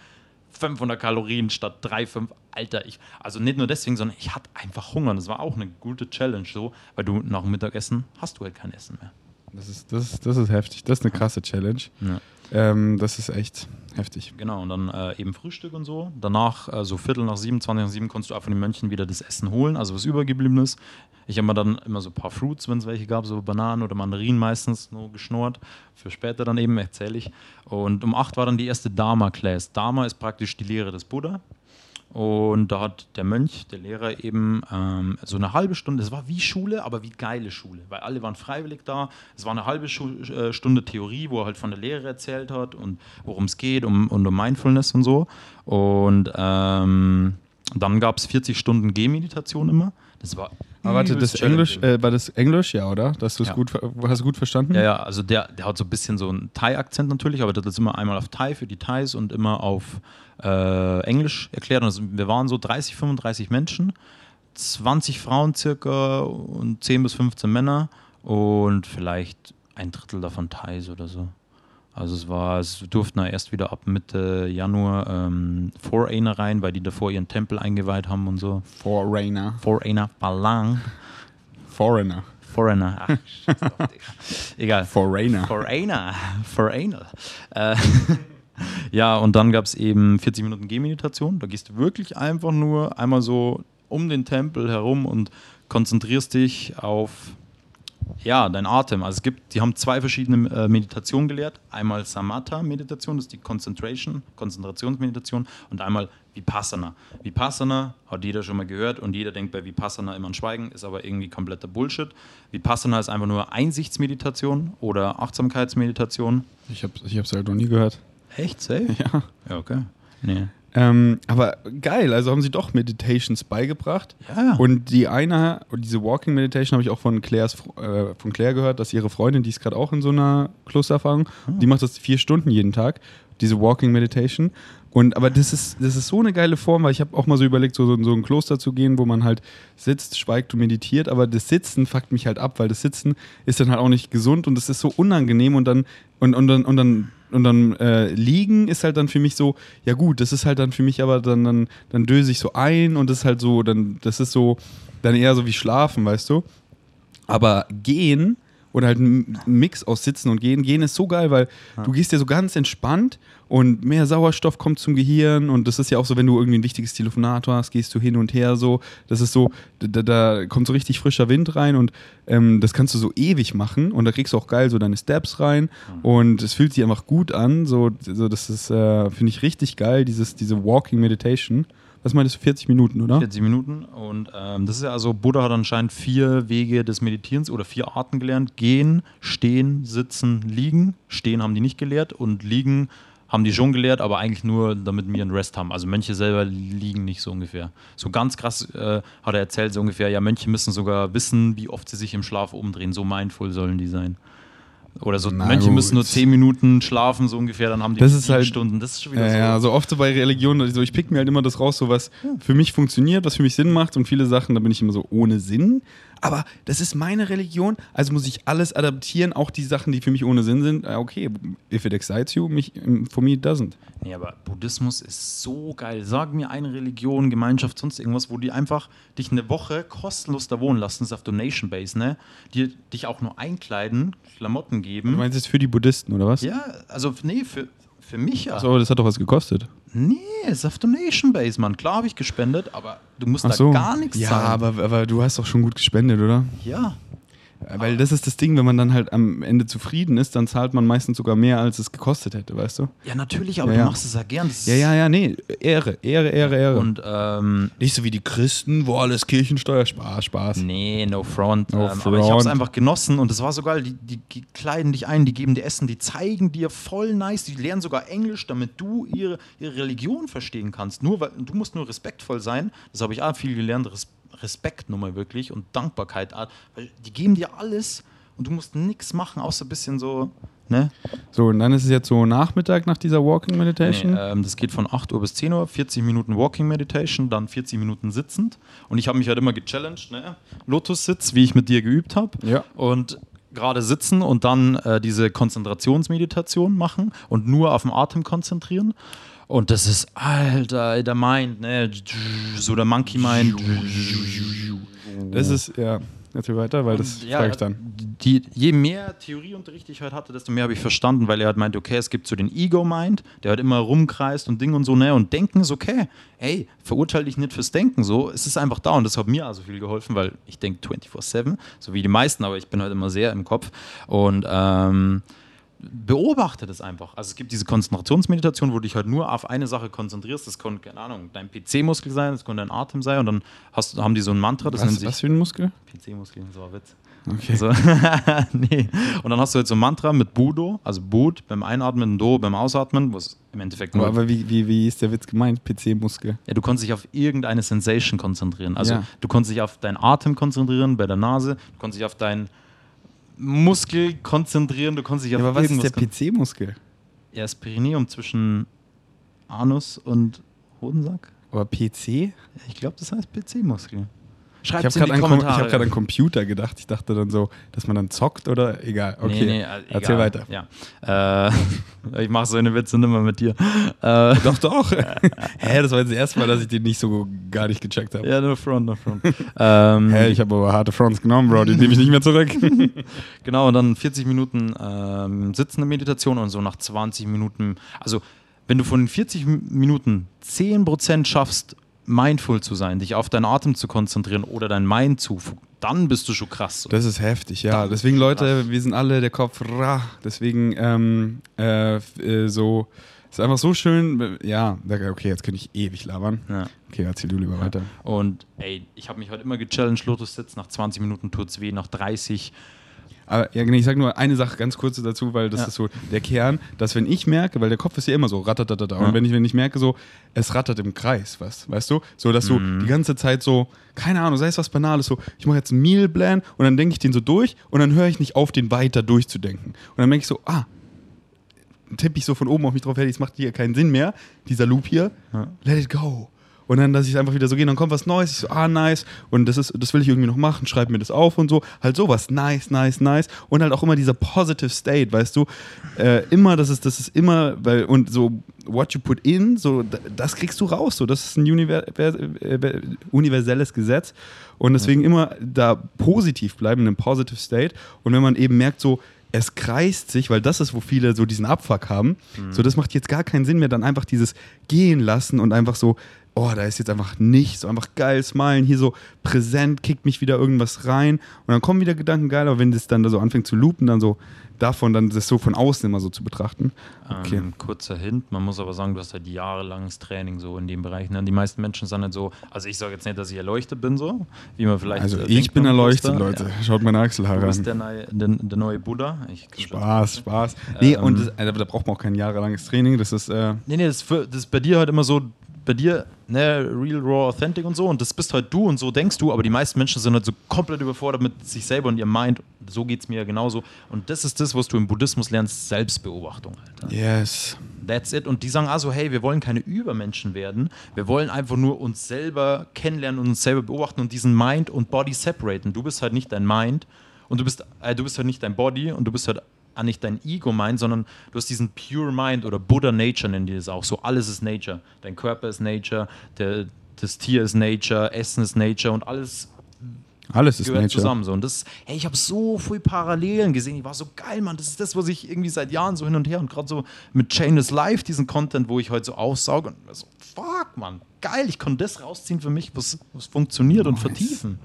500 Kalorien statt 3, 5. Alter, ich, also nicht nur deswegen, sondern ich hatte einfach Hunger. Das war auch eine gute Challenge so, weil du nach dem Mittagessen hast du halt kein Essen mehr. Das ist, das, ist, das ist heftig. Das ist eine krasse Challenge. Ja. Ähm, das ist echt heftig. Genau, und dann äh, eben Frühstück und so. Danach, äh, so Viertel nach sieben, 20 nach sieben, konntest du auch von den Mönchen wieder das Essen holen, also was übergeblieben ist. Ich habe mir dann immer so ein paar Fruits, wenn es welche gab, so Bananen oder Mandarinen meistens nur geschnurrt. Für später dann eben, erzähle ich. Und um acht war dann die erste Dharma-Class. Dharma ist praktisch die Lehre des Buddha. Und da hat der Mönch, der Lehrer eben ähm, so eine halbe Stunde, es war wie Schule, aber wie geile Schule, weil alle waren freiwillig da. Es war eine halbe äh, Stunde Theorie, wo er halt von der Lehre erzählt hat und worum es geht um, und um Mindfulness und so. Und ähm, dann gab es 40 Stunden Gehmeditation immer. Das war. Aber warte, das Englisch, äh, war das Englisch, ja, oder? Dass du es ja. gut, hast du gut verstanden? Ja, ja, also der, der hat so ein bisschen so einen Thai-Akzent natürlich, aber das ist immer einmal auf Thai für die Thais und immer auf äh, Englisch erklärt. Also wir waren so 30, 35 Menschen, 20 Frauen circa und 10 bis 15 Männer und vielleicht ein Drittel davon Thais oder so. Also es war, es durften erst wieder ab Mitte Januar ähm, Foreigner rein, weil die davor ihren Tempel eingeweiht haben und so. Foreigner. Foreigner, Balang. Foreigner. Foreigner. Ach, Egal. Foreigner. Foreigner. Foreigner. Äh, ja, und dann gab es eben 40 Minuten Gehmeditation. Da gehst du wirklich einfach nur einmal so um den Tempel herum und konzentrierst dich auf Ja, dein Atem. Also es gibt, die haben zwei verschiedene äh, Meditationen gelehrt. Einmal Samatha-Meditation, das ist die Concentration, Konzentrationsmeditation, und einmal Vipassana. Vipassana hat jeder schon mal gehört und jeder denkt bei Vipassana immer an Schweigen, ist aber irgendwie kompletter Bullshit. Vipassana ist einfach nur Einsichtsmeditation oder Achtsamkeitsmeditation. Ich habe es ich halt noch nie gehört. Echt? Safe? Ja. Ja, okay. Nee. Ähm, aber geil, also haben sie doch Meditations beigebracht. Ja. Und die eine, diese Walking Meditation habe ich auch von, Claires, äh, von Claire gehört, dass ihre Freundin, die ist gerade auch in so einer Klostererfahrung, die macht das vier Stunden jeden Tag, diese Walking Meditation. Und aber das ist, das ist so eine geile Form, weil ich habe auch mal so überlegt, so, so in so ein Kloster zu gehen, wo man halt sitzt, schweigt und meditiert, aber das Sitzen fuckt mich halt ab, weil das Sitzen ist dann halt auch nicht gesund und das ist so unangenehm und dann und, und und dann und dann äh, liegen ist halt dann für mich so, ja gut, das ist halt dann für mich aber dann, dann, dann döse ich so ein und das ist halt so, dann, das ist so, dann eher so wie schlafen, weißt du? Aber gehen oder halt ein Mix aus Sitzen und Gehen. Gehen ist so geil, weil du gehst ja so ganz entspannt und mehr Sauerstoff kommt zum Gehirn und das ist ja auch so, wenn du irgendwie ein wichtiges Telefonat hast, gehst du hin und her so. Das ist so, da, da kommt so richtig frischer Wind rein und ähm, das kannst du so ewig machen und da kriegst du auch geil so deine Steps rein und es fühlt sich einfach gut an. So, so das ist, äh, finde ich richtig geil, dieses, diese Walking Meditation. Was meinst du, 40 Minuten, oder? 40 Minuten. Und ähm, das ist ja also, Buddha hat anscheinend vier Wege des Meditierens oder vier Arten gelernt. Gehen, stehen, sitzen, liegen. Stehen haben die nicht gelehrt und liegen haben die schon gelehrt, aber eigentlich nur, damit wir einen Rest haben. Also Mönche selber liegen nicht so ungefähr. So ganz krass äh, hat er erzählt, so ungefähr, ja, Mönche müssen sogar wissen, wie oft sie sich im Schlaf umdrehen. So mindful sollen die sein. Oder so, Na Mönche gut. müssen nur 10 Minuten schlafen, so ungefähr, dann haben die Das ist halt- Stunden. Das ist schon wieder Ja, so. ja, so oft so bei Religionen, also ich pick mir halt immer das raus, so was für mich funktioniert, was für mich Sinn macht und viele Sachen, da bin ich immer so ohne Sinn. Aber das ist meine Religion, also muss ich alles adaptieren, auch die Sachen, die für mich ohne Sinn sind. Ah, Okay, if it excites you, mich, for me it doesn't. Nee, aber Buddhismus ist so geil. Sag mir eine Religion, Gemeinschaft, sonst irgendwas, wo die einfach dich eine Woche kostenlos da wohnen lassen, das ist auf Donation Base, ne? Die dich auch nur einkleiden, Klamotten Du geben. meinst jetzt für die Buddhisten, oder was? Ja, also nee, für, für mich ja. Achso, das hat doch was gekostet. Nee, ist auf Donation Base, Mann. Klar habe ich gespendet, aber du musst so. da gar nichts Ja, zahlen. aber, aber du hast doch schon gut gespendet, oder? ja. Weil das ist das Ding, wenn man dann halt am Ende zufrieden ist, dann zahlt man meistens sogar mehr, als es gekostet hätte, weißt du? Ja, natürlich, aber Ja, du ja. machst es ja gern. Das Ja, ja, ja, nee, Ehre, Ehre, Ehre, Ehre. Und ähm, nicht so wie die Christen, wo alles Kirchensteuer, Spaß, Spaß. Nee, no front. No ähm, Aber ich habe es front. einfach genossen und es war so geil. Die, die, die kleiden dich ein, die geben dir Essen, die zeigen dir voll nice, die lernen sogar Englisch, damit du ihre, ihre Religion verstehen kannst. Nur weil du musst nur respektvoll sein. Das habe ich auch viel gelernt. Res Respekt nochmal wirklich und Dankbarkeit. Weil die geben dir alles und du musst nichts machen, außer ein bisschen so. Ne? So, und dann ist es jetzt so Nachmittag nach dieser Walking Nee, Meditation. ähm, das geht von 8 Uhr bis 10 Uhr, 40 Minuten Walking Meditation, dann 40 Minuten sitzend. Und ich habe mich halt immer gechallenged, ne? Lotus-Sitz, wie ich mit dir geübt habe. Ja. Und gerade sitzen und dann äh, diese Konzentrationsmeditation machen und nur auf den Atem konzentrieren. Und das ist, Alter, der Mind, ne? So der Monkey Mind. Das ist, ja, erzähl weiter, weil das Ja, frage ich dann. Die, je mehr Theorieunterricht ich heute hatte, desto mehr habe ich verstanden, weil er hat meint, okay, es gibt so den Ego-Mind, der halt immer rumkreist und Ding und so, ne? Und Denken ist okay. Ey, verurteile dich nicht fürs Denken so. Es ist einfach da und das hat mir also viel geholfen, weil ich denke 24-7, so wie die meisten, aber ich bin halt immer sehr im Kopf. Und ähm, beobachte das einfach. Also es gibt diese Konzentrationsmeditation, wo du dich halt nur auf eine Sache konzentrierst. Das kann, keine Ahnung, dein PC-Muskel sein, das kann dein Atem sein und dann hast, haben die so ein Mantra, das nennt Was, sich was für ein Muskel? PC-Muskel, so ein Witz. Okay. So. nee. Und dann hast du jetzt so ein Mantra mit Budo, also Bud beim Einatmen, Do beim Ausatmen, was im Endeffekt nur. Aber wie, wie, wie ist der Witz gemeint? PC-Muskel. ja, du konntest dich auf irgendeine Sensation konzentrieren. Also Ja. du konntest dich auf deinen Atem konzentrieren bei der Nase, du konntest dich auf deinen Muskel konzentrieren, du konntest dich auf Ja, aber was ist der PC-Muskel? Ja, das Perineum zwischen Anus und Hodensack. Aber PC? Ich glaube, das heißt PC-Muskel. Ich Schreibt habe es in die gerade an, ich Kommentare. hab grad an Computer gedacht. Ich dachte dann so, dass man dann zockt oder egal. Okay, Nee, nee, erzähl egal. weiter. Ja. Äh, ich mache so eine Witze nimmer mit dir. Äh, Doch, doch. Hä, das war jetzt das erste Mal, dass ich den nicht so gar nicht gecheckt habe. ja, no front, no front. ähm, Hä, ich habe aber harte Fronts genommen, Bro. Die nehme ich nicht mehr zurück. Genau, und dann 40 Minuten ähm, sitzende Meditation und so nach 20 Minuten. Also, wenn du von den 40 M- Minuten 10% schaffst, mindful zu sein, dich auf deinen Atem zu konzentrieren oder dein Mind zu, dann bist du schon krass. Das ist heftig, ja. Deswegen, Leute, wir sind alle der Kopf rah. Deswegen ähm, äh, äh, so, ist einfach so schön. Ja, okay, jetzt könnte ich ewig labern. Ja. Okay, erzähl du lieber weiter. Und ey, ich habe mich heute immer gechallenged, Lotus sitzt, nach 20 Minuten tut's weh, nach 30. Aber ja, ich sage nur eine Sache ganz kurz dazu, weil das Ja. ist so der Kern, dass wenn ich merke, weil der Kopf ist ja immer so rattatatata, Ja. und wenn ich, wenn ich merke, so, es rattert im Kreis, was, weißt du? So, dass du Mhm. die ganze Zeit so, keine Ahnung, sei es was Banales, so, ich mache jetzt einen Mealplan und dann denke ich den so durch und dann höre ich nicht auf, den weiter durchzudenken. Und dann merke ich so, ah, tippe ich so von oben auf mich drauf, hey, das macht hier keinen Sinn mehr, dieser Loop hier, Ja. let it go. Und dann, dass ich einfach wieder so gehe, dann kommt was Neues, ich so, ah, nice, und das ist, das will ich irgendwie noch machen, schreib mir das auf und so. Halt sowas, nice, nice, nice. Und halt auch immer dieser positive state, weißt du, äh, immer, das ist, das ist immer, weil, und so, what you put in, so, das kriegst du raus, so, das ist ein univer äh, universelles Gesetz. Und deswegen immer da positiv bleiben, in einem positive state. Und wenn man eben merkt, so, es kreist sich, weil das ist, wo viele so diesen Abfuck haben. So, das macht jetzt gar keinen Sinn mehr, dann einfach dieses gehen lassen und einfach so, oh, da ist jetzt einfach nichts, einfach geil smilen, hier so präsent, kickt mich wieder irgendwas rein und dann kommen wieder Gedanken geil, aber wenn das dann da so anfängt zu loopen, dann so davon dann das so von außen immer so zu betrachten. Okay. Ähm, kurzer Hint, man muss aber sagen, du hast halt jahrelanges Training so in dem Bereich. Ne? Die meisten Menschen sind halt so, also ich sage jetzt nicht, dass ich erleuchtet bin, so, wie man vielleicht. Also äh, ich denkt bin beim erleuchtet. Leute. Ja. Schaut meine Du Achselhaare bist an. der, neue, der, der neue Buddha. Ich, Spaß, Spaß. Nee, Ähm, und das, also, da braucht man auch kein jahrelanges Training. Das ist, äh, Nee, nee, das, das ist bei dir halt immer so, bei dir, ne, real, raw, authentic und so. Und das bist halt du und so denkst du, aber die meisten Menschen sind halt so komplett überfordert mit sich selber und ihrem Mind. So geht es mir ja genauso. Und das ist das, was du im Buddhismus lernst, Selbstbeobachtung, Alter. yes. That's it. Und die sagen also, hey, wir wollen keine Übermenschen werden. Wir wollen einfach nur uns selber kennenlernen und uns selber beobachten und diesen Mind und Body separaten. Du bist halt nicht dein Mind und du bist, äh, du bist halt nicht dein Body und du bist halt auch nicht dein Ego-Mind, sondern du hast diesen Pure Mind oder Buddha Nature nennen die das auch. So alles ist Nature. Dein Körper ist Nature, der, das Tier ist Nature, Essen ist Nature und alles Alles ist gehört Nature. zusammen. So. Und das, hey, ich habe so viele Parallelen gesehen. Ich war so geil, Mann. Das ist das, was ich irgendwie seit Jahren so hin und her und gerade so mit Chain is Life, diesen Content, wo ich heute so aussauge und so, fuck, Mann, geil, ich konnte das rausziehen für mich, was, was funktioniert und Nice. vertiefen.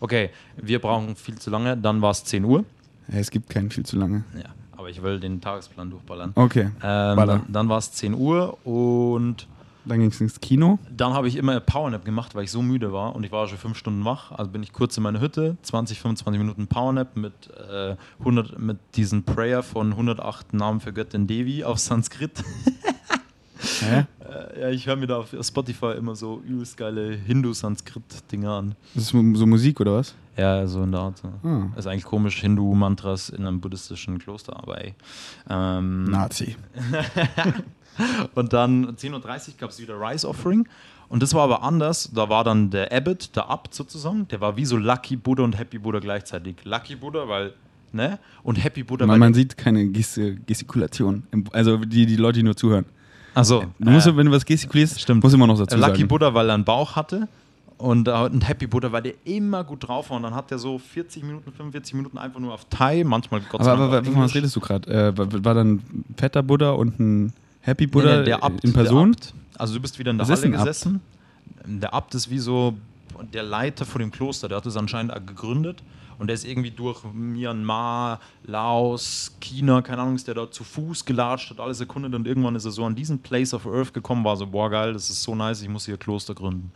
Okay, wir brauchen viel zu lange, dann war es 10 Uhr. Es gibt keinen viel zu lange. Ja, aber ich will den Tagesplan durchballern. Okay. Ähm, dann dann war es 10 Uhr und Dann ging es ins Kino. dann habe ich immer Powernap gemacht, weil ich so müde war und ich war schon fünf Stunden wach. Also bin ich kurz in meine Hütte, 20, 25 Minuten Powernap mit, äh, 100, mit diesem Prayer von 108 Namen für Göttin Devi auf Sanskrit. Hä? Äh, ja, ich höre mir da auf Spotify immer so übelst geile Hindu-Sanskrit-Dinge an. Das ist so Musik oder was? Ja, so in der Art. so. Ah. Ist eigentlich komisch, Hindu-Mantras in einem buddhistischen Kloster, aber ey. Ähm, Nazi. Und dann 10.30 Uhr gab es wieder Rise Offering. Und das war aber anders. Da war dann der Abbot, der Abt sozusagen, der war wie so Lucky Buddha und Happy Buddha gleichzeitig. Lucky Buddha, weil, ne? Und Happy Buddha, Man, weil. man sieht keine Ges Gestikulation. Also die, die Leute, die nur zuhören. also, Du musst, wenn du was gestikulierst, stimmt. musst du immer noch dazu Lucky sagen. Buddha, weil er einen Bauch hatte. Und, äh, und Happy Buddha, weil der immer gut drauf war. Und dann hat er so 40 Minuten, 45 Minuten einfach nur auf Thai, manchmal Gott aber, sei aber, Dank aber von was redest du gerade? Äh, war, war dann ein fetter Buddha und ein Happy Nee, Buddha nee, der Abt, in Person? Der Abt. Also du bist wieder in der Was Halle ein Abt? gesessen. Der Abt ist wie so der Leiter von dem Kloster. Der hat es anscheinend gegründet. Und der ist irgendwie durch Myanmar, Laos, China, keine Ahnung, ist der da zu Fuß gelatscht, hat alles erkundet und irgendwann ist er so an diesen Place of Earth gekommen, war so, boah geil, das ist so nice, ich muss hier Kloster gründen.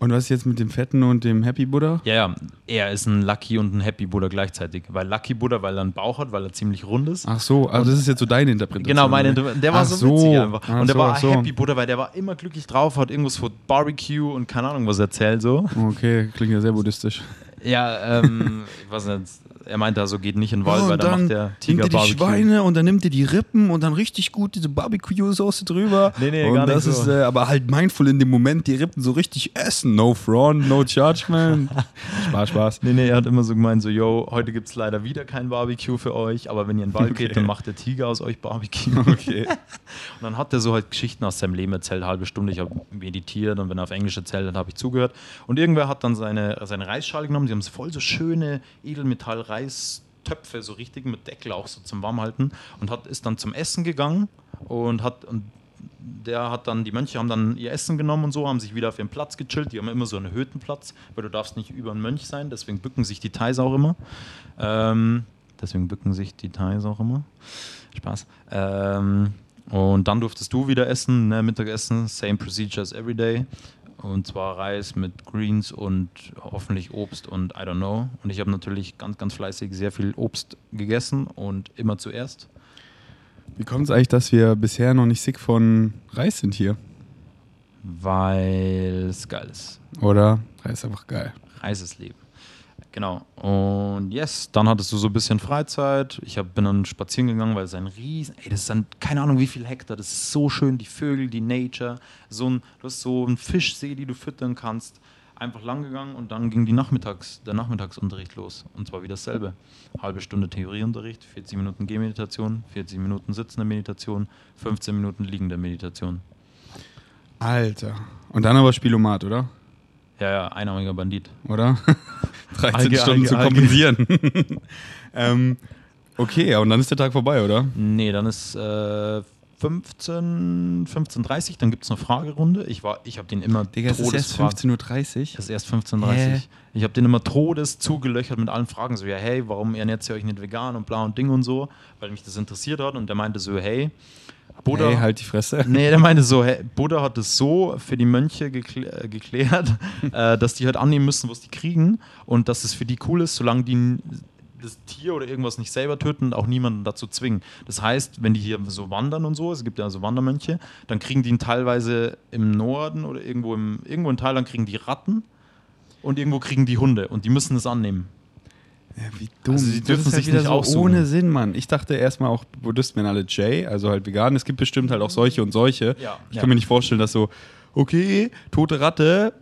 Und was ist jetzt mit dem Fetten und dem Happy Buddha? Ja, ja, er ist ein Lucky und ein Happy Buddha gleichzeitig. Weil Lucky Buddha, weil er einen Bauch hat, weil er ziemlich rund ist. Ach so, also das ist jetzt so deine Interpretation. Genau, meine, oder? der war Ach so witzig einfach. Ach und der so, war so. Happy Buddha, weil der war immer glücklich drauf, hat irgendwas von Barbecue und keine Ahnung was erzählt so. Okay, klingt ja sehr buddhistisch. Ja, ähm, ich weiß nicht, er meinte also geht nicht in den Wald, Ja, weil da dann macht der nimmt Tiger ihr die Barbecue. Schweine und dann nimmt ihr die Rippen und dann richtig gut diese Barbecue-Soße drüber. Nee, nee, und gar nicht das so. ist äh, aber halt mindful in dem Moment, die Rippen so richtig essen. No front, no judgment. Spaß, Spaß. Nee, nee, er hat immer so gemeint, so, yo, heute gibt es leider wieder kein Barbecue für euch, aber wenn ihr in den Wald Okay. geht, dann macht der Tiger aus euch Barbecue. Okay. Und dann hat er so halt Geschichten aus seinem Leben erzählt, halbe Stunde. Ich habe meditiert und wenn er auf Englisch erzählt hat, habe ich zugehört. Und irgendwer hat dann seine, seine Reisschale genommen. Die haben so voll so schöne Edelmetall-Reistöpfe, so richtig mit Deckel auch so zum Warmhalten. Und hat, ist dann zum Essen gegangen und hat. Und der hat dann, die Mönche haben dann ihr Essen genommen und so, haben sich wieder auf ihren Platz gechillt. Die haben immer so einen erhöhten Platz, weil du darfst nicht über einen Mönch sein, deswegen bücken sich die Thais auch immer. Ähm, deswegen bücken sich die Thais auch immer. Spaß. Ähm, und dann durftest du wieder essen, ne, Mittagessen, same procedure as every day. Und zwar Reis mit Greens und hoffentlich Obst und I don't know. Und ich habe natürlich ganz, ganz fleißig sehr viel Obst gegessen und immer zuerst. Wie kommt es eigentlich, dass wir bisher noch nicht sick von Reis sind hier? Weil es geil ist. Oder? Reis ist einfach geil. Reis ist Leben. Genau. Und yes, dann hattest du so ein bisschen Freizeit. Ich hab, bin dann spazieren gegangen, weil es ein riesen, ey, das ist dann keine Ahnung wie viel Hektar. Das ist so schön, die Vögel, die Nature. So ein, du hast so einen Fischsee, die du füttern kannst. Einfach lang gegangen und dann ging die Nachmittags, der Nachmittagsunterricht los. Und zwar wieder dasselbe. Halbe Stunde Theorieunterricht, 40 Minuten Gehmeditation, 40 Minuten sitzende Meditation, 15 Minuten liegende Meditation. Alter. Und dann aber Spielomat, oder? Ja, ja, einarmiger Bandit. Oder? 13 Alge, Stunden Alge, zu kompensieren. ähm, okay, und dann ist der Tag vorbei, oder? Nee, dann ist äh, 15, 15.30 dann gibt es eine Fragerunde. Ich, war- ich habe den immer Digga, es ist erst Todesfragen- 15.30 Uhr. Das ist erst 15.30 Uhr. Hä? Ich habe den immer todes zugelöchert mit allen Fragen. So, ja, hey, warum ernährt ihr euch nicht vegan und bla und Ding und so, weil mich das interessiert hat. Und der meinte so, hey, Buddha. Hey, halt die Fresse. Nee, der meinte so, hey, Buddha hat es so für die Mönche gekl äh, geklärt, äh, dass die halt annehmen müssen, was die kriegen und dass es für die cool ist, solange die das Tier oder irgendwas nicht selber töten und auch niemanden dazu zwingen. Das heißt, wenn die hier so wandern und so, es gibt ja so Wandermönche, dann kriegen die ihn teilweise im Norden oder irgendwo, im, irgendwo in Thailand kriegen die Ratten und irgendwo kriegen die Hunde und die müssen es annehmen. Ja, wie dumm. Also sie Das dürfen ist halt sich nicht so ohne Sinn, Mann. Ich dachte erstmal auch, Buddhisten wären alle J, also halt vegan. Es gibt bestimmt halt auch solche und solche. Ja. Ich Ja. kann mir nicht vorstellen, dass so, okay, tote Ratte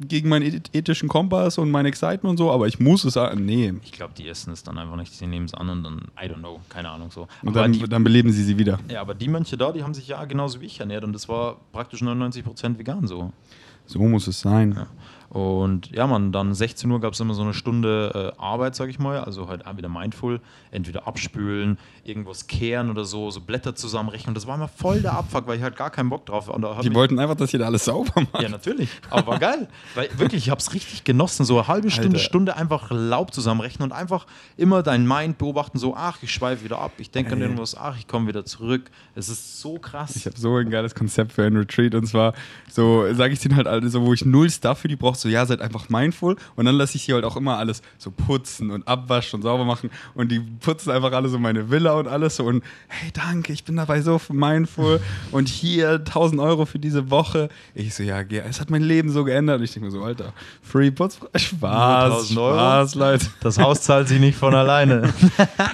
gegen meinen eth- ethischen Kompass und mein Excitement und so, aber ich muss es sagen. Nee. Ich glaube, die essen es dann einfach nicht, sie nehmen es an und dann, I don't know, keine Ahnung so. Und dann, die, dann beleben sie sie wieder. Ja, aber die Mönche da, die haben sich ja genauso wie ich ernährt und das war praktisch 99% vegan so. So muss es sein. Ja. Und ja, man, dann 16 Uhr gab es immer so eine Stunde äh, Arbeit, sag ich mal, also halt wieder mindful, entweder abspülen, irgendwas kehren oder so, so Blätter zusammenrechnen. Und das war immer voll der Abfuck, weil ich halt gar keinen Bock drauf hatte. Die wollten einfach, dass da alles sauber macht. ja, natürlich. Aber war geil. Weil wirklich, ich habe es richtig genossen. So eine halbe Stunde, Alter. Stunde einfach Laub zusammenrechnen und einfach immer dein Mind beobachten. So, ach, ich schweife wieder ab. Ich denke an irgendwas. Ach, ich komme wieder zurück. Es ist so krass. Ich habe so ein geiles Konzept für einen Retreat und zwar so, sage ich denen halt alle so, wo ich null Stuff für die brauche, so ja, seid einfach mindful und dann lasse ich sie halt auch immer alles so putzen und abwaschen und sauber machen und die putzen einfach alle so meine Villa und alles so und hey, danke, ich bin dabei so mindful und hier 1000 Euro für diese Woche. Ich so, ja, es hat mein Leben so geändert und ich denke mir so, Alter, free putz, Spaß, 1000 Euro? Spaß, Leute. Das Haus zahlt sich nicht von alleine.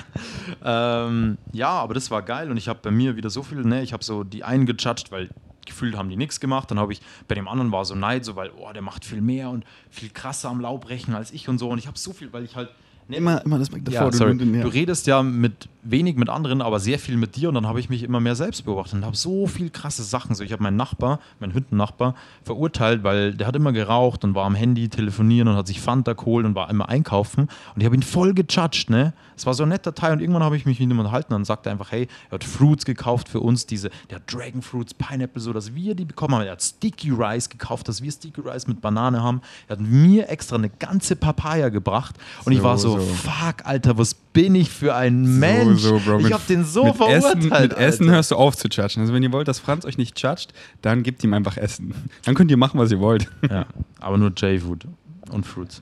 ähm, ja, aber das war geil und ich habe bei mir wieder so viel, ne, ich habe so die einen gejudged, weil gefühlt haben die nichts gemacht. Dann habe ich, bei dem anderen war so Neid, so weil, oh, der macht viel mehr und viel krasser am Laub rechnen als ich und so. Und ich habe so viel, weil ich halt. ne, Immer, immer das Mic ja, davor. du- sorry. du- ja. Du redest ja mit wenig mit anderen, aber sehr viel mit dir und dann habe ich mich immer mehr selbst beobachtet und habe so viel krasse Sachen. So, ich habe meinen Nachbar, meinen Hüttennachbar, verurteilt, weil der hat immer geraucht und war am Handy telefonieren und hat sich Fanta geholt und war immer einkaufen und ich habe ihn voll gejudged, ne? Es war so ein netter Teil und irgendwann habe ich mich mit ihm unterhalten und sagte einfach, hey, er hat Fruits gekauft für uns, diese, der hat Dragon Fruits, Pineapple, so dass wir die bekommen haben. Er hat Sticky Rice gekauft, dass wir Sticky Rice mit Banane haben. Er hat mir extra eine ganze Papaya gebracht und ich So, war so, so. fuck, Alter, was bin ich für ein Mensch? So, so, Bro. ich hab den so mit verurteilt. Essen, mit Essen Alter. hörst du auf zu judgen. Also wenn ihr wollt, dass Franz euch nicht judgt, dann gebt ihm einfach Essen. Dann könnt ihr machen, was ihr wollt. Ja, aber nur J-Food und Fruits.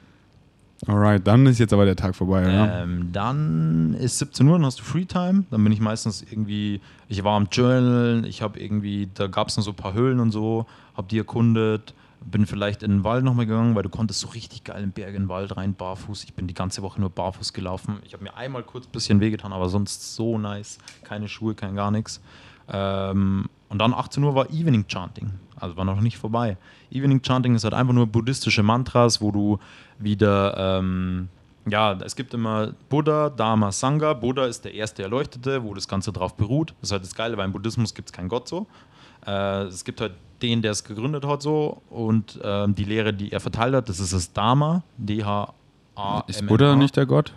Alright, dann ist jetzt aber der Tag vorbei, oder? Ähm, dann ist 17 Uhr, dann hast du Freetime. Dann bin ich meistens irgendwie, ich war am Journal, ich habe irgendwie, da gab es noch so ein paar Höhlen und so, habe die erkundet, bin vielleicht in den Wald nochmal gegangen, weil du konntest so richtig geil im Berg in den Wald rein, barfuß. Ich bin die ganze Woche nur barfuß gelaufen. Ich habe mir einmal kurz ein bisschen wehgetan, aber sonst so nice. Keine Schuhe, kein gar nichts. Ähm, und dann 18 Uhr war Evening Chanting. Also war noch nicht vorbei. Evening Chanting ist halt einfach nur buddhistische Mantras, wo du wieder, ähm, ja, es gibt immer Buddha, Dharma, Sangha. Buddha ist der erste Erleuchtete, wo das Ganze drauf beruht. Das ist halt das Geile, weil im Buddhismus gibt es keinen Gott so. Äh, es gibt halt den, der es gegründet hat so und ähm, die Lehre, die er verteilt hat, das ist das Dharma, D-H-A-M-A. ist Buddha nicht der Gott?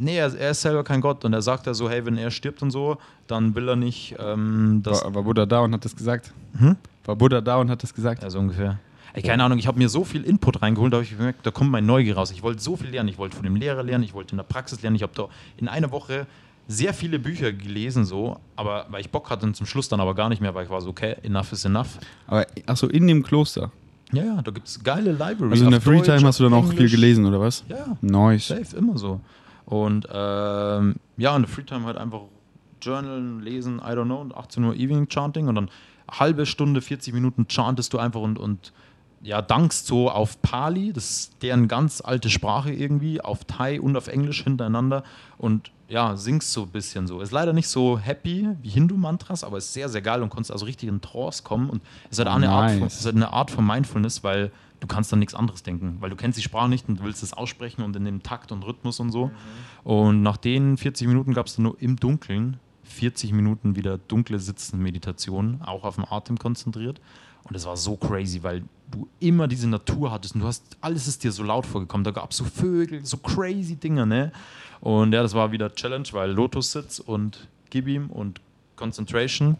Nee, er, er ist selber kein Gott und er sagt ja so, hey, wenn er stirbt und so, dann will er nicht, ähm, dass. War, war Buddha da und hat das gesagt? Hm? War Buddha da und hat das gesagt? Ja, so ungefähr. Ey, keine Ahnung, ich habe mir so viel Input reingeholt, da habe ich gemerkt, da kommt mein Neugier raus. Ich wollte so viel lernen. Ich wollte von dem Lehrer lernen, ich wollte in der Praxis lernen. Ich habe da in einer Woche sehr viele Bücher gelesen, so, aber weil ich Bock hatte und zum Schluss dann aber gar nicht mehr, weil ich war so, okay, enough is enough. Aber achso, in dem Kloster. Ja, ja, da gibt es geile Libraries. Also in der auf Deutsch, Freetime hast du dann auch viel gelesen, oder was? Ja, ja. Nice. Safe, immer so. Und ähm, ja, in der Freetime halt einfach journalen, lesen, I don't know, und 18 Uhr Evening Chanting und dann halbe Stunde, 40 Minuten chantest du einfach und, und ja, dankst so auf Pali, das ist deren ganz alte Sprache irgendwie, auf Thai und auf Englisch hintereinander und ja, singst so ein bisschen so. Ist leider nicht so happy wie Hindu-Mantras, aber ist sehr, sehr geil und konntest also richtig in Trance kommen und ist halt auch eine, Art von, Nice. ist halt eine Art von Mindfulness, weil du kannst dann nichts anderes denken, weil du kennst die Sprache nicht und du willst es aussprechen und in dem Takt und Rhythmus und so. Und nach den 40 Minuten gab es dann nur im Dunkeln 40 Minuten wieder dunkle Sitzen-Meditation, auch auf den Atem konzentriert. Und es war so crazy, weil du immer diese Natur hattest und du hast, alles ist dir so laut vorgekommen. Da gab es so Vögel, so crazy Dinge, ne? Und ja, das war wieder Challenge, weil Lotus-Sitz und Gib ihm und Concentration.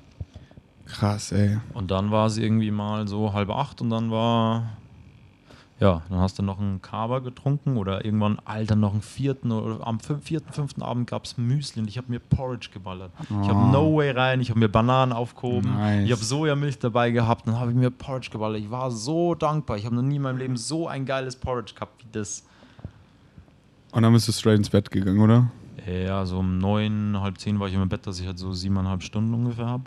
Krass, ey. Und dann war es irgendwie mal so halb acht und dann war. Ja, dann hast du noch einen Kaba getrunken oder irgendwann, Alter, noch einen vierten oder am vierten, fünften Abend gab es Müsli und ich habe mir Porridge geballert. Ich Oh. habe No Way rein, ich habe mir Bananen aufgehoben, Nice. ich habe Sojamilch dabei gehabt, dann habe ich mir Porridge geballert. Ich war so dankbar. Ich habe noch nie in meinem Leben so ein geiles Porridge gehabt wie das. Und dann bist du straight ins Bett gegangen, oder? Ja, so um neun, halb zehn war ich im Bett, dass ich halt so siebeneinhalb Stunden ungefähr habe.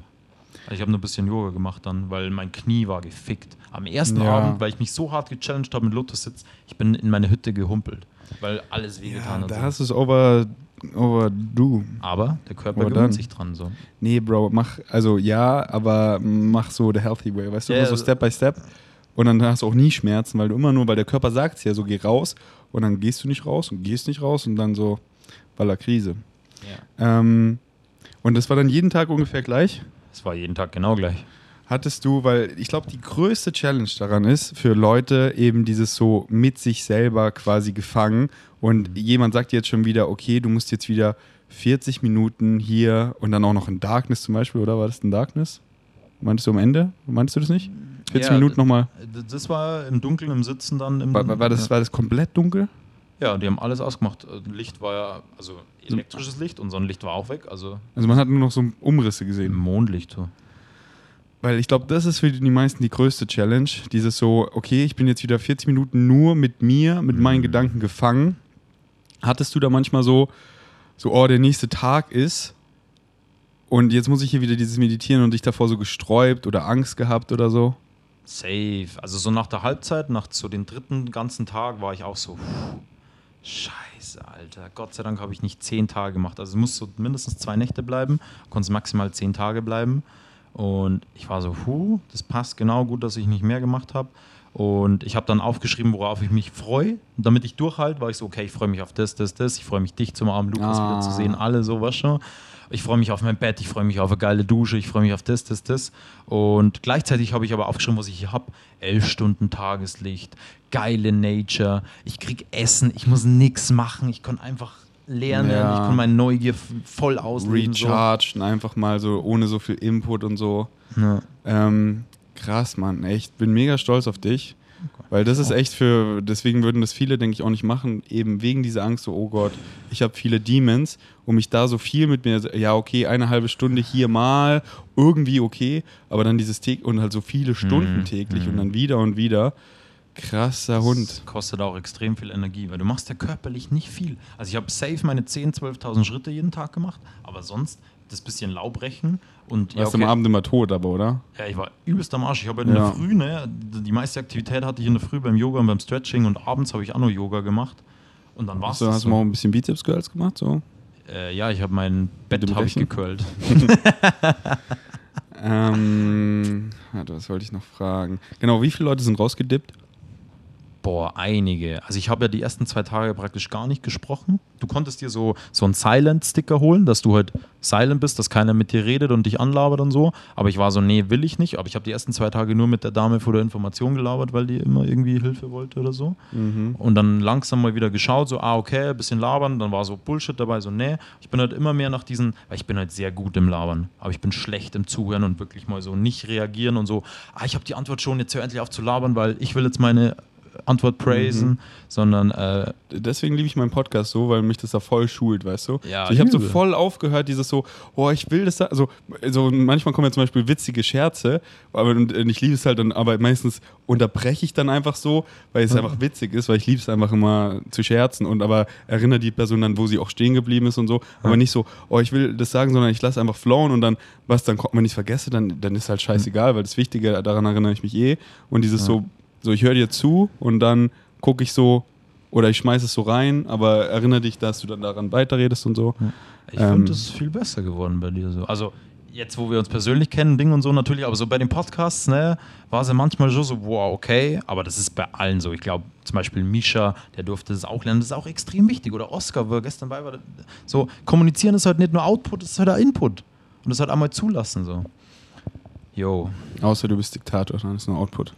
Also ich habe nur ein bisschen Yoga gemacht dann, weil mein Knie war gefickt. Am ersten Ja. Abend, weil ich mich so hart gechallenged habe mit Lotus-Sitz, ich bin in meine Hütte gehumpelt, weil alles wehgetan hat. da hast du es over, overdo. Aber der Körper gewöhnt sich dran. So. Nee, Bro, mach, also ja, aber mach so the healthy way, weißt du, Ja, immer so also- Step by Step. Und dann hast du auch nie Schmerzen, weil du immer nur, weil der Körper sagt es ja so, geh raus und dann gehst du nicht raus und gehst nicht raus und dann so, Baller Krise. Ja. Ähm, und das war dann jeden Tag ungefähr gleich. Es war jeden Tag genau gleich. Hattest du, weil ich glaube, die größte Challenge daran ist, für Leute eben dieses so mit sich selber quasi gefangen und jemand sagt jetzt schon wieder, okay, du musst jetzt wieder 40 Minuten hier und dann auch noch in Darkness zum Beispiel, oder war das in Darkness? Meintest du am Ende? Meintest du das nicht? 40 Ja, Minuten nochmal. Das war im Dunkeln, im Sitzen dann. Im, War, war, das, war das komplett dunkel? Ja, die haben alles ausgemacht. Äh, Licht war ja, also elektrisches Licht und Sonnenlicht war auch weg, also Also man hat nur noch so Umrisse gesehen. Mondlicht. so. Weil ich glaube, das ist für die meisten die größte Challenge. Dieses so, okay, ich bin jetzt wieder 40 Minuten nur mit mir, mit meinen Gedanken gefangen. Hattest du da manchmal so, so, oh, der nächste Tag ist und jetzt muss ich hier wieder dieses Meditieren und dich davor so gesträubt oder Angst gehabt oder so? Safe. Also so nach der Halbzeit, nach so den dritten ganzen Tag war ich auch so, puh, scheiße, Alter. Gott sei Dank habe ich nicht zehn Tage gemacht. Also es muss so mindestens zwei Nächte bleiben, konnte maximal zehn Tage bleiben. Und ich war so, puh, das passt genau gut, dass ich nicht mehr gemacht habe. Und ich habe dann aufgeschrieben, worauf ich mich freue. Und damit ich durchhalte, war ich so, okay, ich freue mich auf das, das, das. Ich freue mich, dich zum Abend, Lukas Ah. wieder zu sehen. Alle sowas schon. Ich freue mich auf mein Bett, ich freue mich auf eine geile Dusche, ich freue mich auf das, das, das. Und gleichzeitig habe ich aber aufgeschrieben, was ich hier habe. Elf Stunden Tageslicht, geile Nature, ich krieg Essen, ich muss nichts machen, ich kann einfach lernen, Ja. ich kann meine Neugier voll ausleben. so. Rechargen, einfach mal so ohne so viel Input und so. Ja. Ähm, krass, Mann, echt. Bin mega stolz auf dich. Weil das ist echt für, deswegen würden das viele, denke ich, auch nicht machen, eben wegen dieser Angst, so, oh Gott, ich habe viele Demons, um mich da so viel mit mir, ja, okay, eine halbe Stunde hier mal, irgendwie okay, aber dann dieses täglich und halt so viele Stunden Mhm, täglich und mhm. dann wieder und wieder. Krasser Hund. Das kostet auch extrem viel Energie, weil du machst ja körperlich nicht viel. Also ich habe safe meine 10.000, 12.000 Schritte jeden Tag gemacht, aber sonst das bisschen Laubrechen und Warst am Abend immer tot, aber, oder? Ja, ich war übelst am Arsch. Ich habe in Ja. der Früh, ne, die meiste Aktivität hatte ich in der Früh beim Yoga und beim Stretching und abends habe ich auch noch Yoga gemacht. Und dann war es Hast du, hast du mal ein bisschen Bizeps Girls gemacht? So? Äh, ja, ich habe mein Bett habe ich gequält. Ähm, was wollte ich noch fragen? Genau, wie viele Leute sind rausgedippt? Boah, einige. Also ich habe ja die ersten zwei Tage praktisch gar nicht gesprochen. Du konntest dir so, so einen Silent-Sticker holen, dass du halt silent bist, dass keiner mit dir redet und dich anlabert und so. Aber ich war so, nee, will ich nicht. Aber ich habe die ersten zwei Tage nur mit der Dame vor der Information gelabert, weil die immer irgendwie Hilfe wollte oder so. Mhm. Und dann langsam mal wieder geschaut, so, ah, okay, ein bisschen labern. Dann war so Bullshit dabei, so, nee. Ich bin halt immer mehr nach diesen, weil ich bin halt sehr gut im Labern, aber ich bin schlecht im Zuhören und wirklich mal so nicht reagieren und so, ah, ich habe die Antwort schon, jetzt hör endlich auf zu labern, weil ich will jetzt meine Antwort praisen, Mhm. sondern äh, Deswegen liebe ich meinen Podcast so, weil mich das da voll schult, weißt du? Ja, so, ich habe so voll aufgehört, dieses so, oh, ich will das da, also so manchmal kommen ja zum Beispiel witzige Scherze, aber und, und ich liebe es halt dann, aber meistens unterbreche ich dann einfach so, weil es einfach witzig ist, weil ich liebe es einfach immer zu scherzen und aber erinnere die Person dann, wo sie auch stehen geblieben ist und so, aber nicht so, oh, ich will das sagen, sondern ich lasse einfach flowen und dann, was dann kommt, wenn ich es vergesse, dann, dann ist halt scheißegal, weil das Wichtige, daran erinnere ich mich eh und dieses so, so, ich höre dir zu und dann gucke ich so, oder ich schmeiße es so rein, aber erinnere dich, dass du dann daran weiterredest und so. ich Ähm. finde, das ist viel besser geworden bei dir so. Also jetzt, wo wir uns persönlich kennen, Ding und so natürlich, aber so bei den Podcasts, ne, war es ja manchmal schon so, wow, okay, aber das ist bei allen so. Ich glaube, zum Beispiel Misha, der durfte das auch lernen, das ist auch extrem wichtig. Oder Oscar, wo er gestern bei war, so, kommunizieren ist halt nicht nur Output, das ist halt auch Input. Und das halt einmal zulassen, so. Yo. Außer du bist Diktator, dann ist nur Output.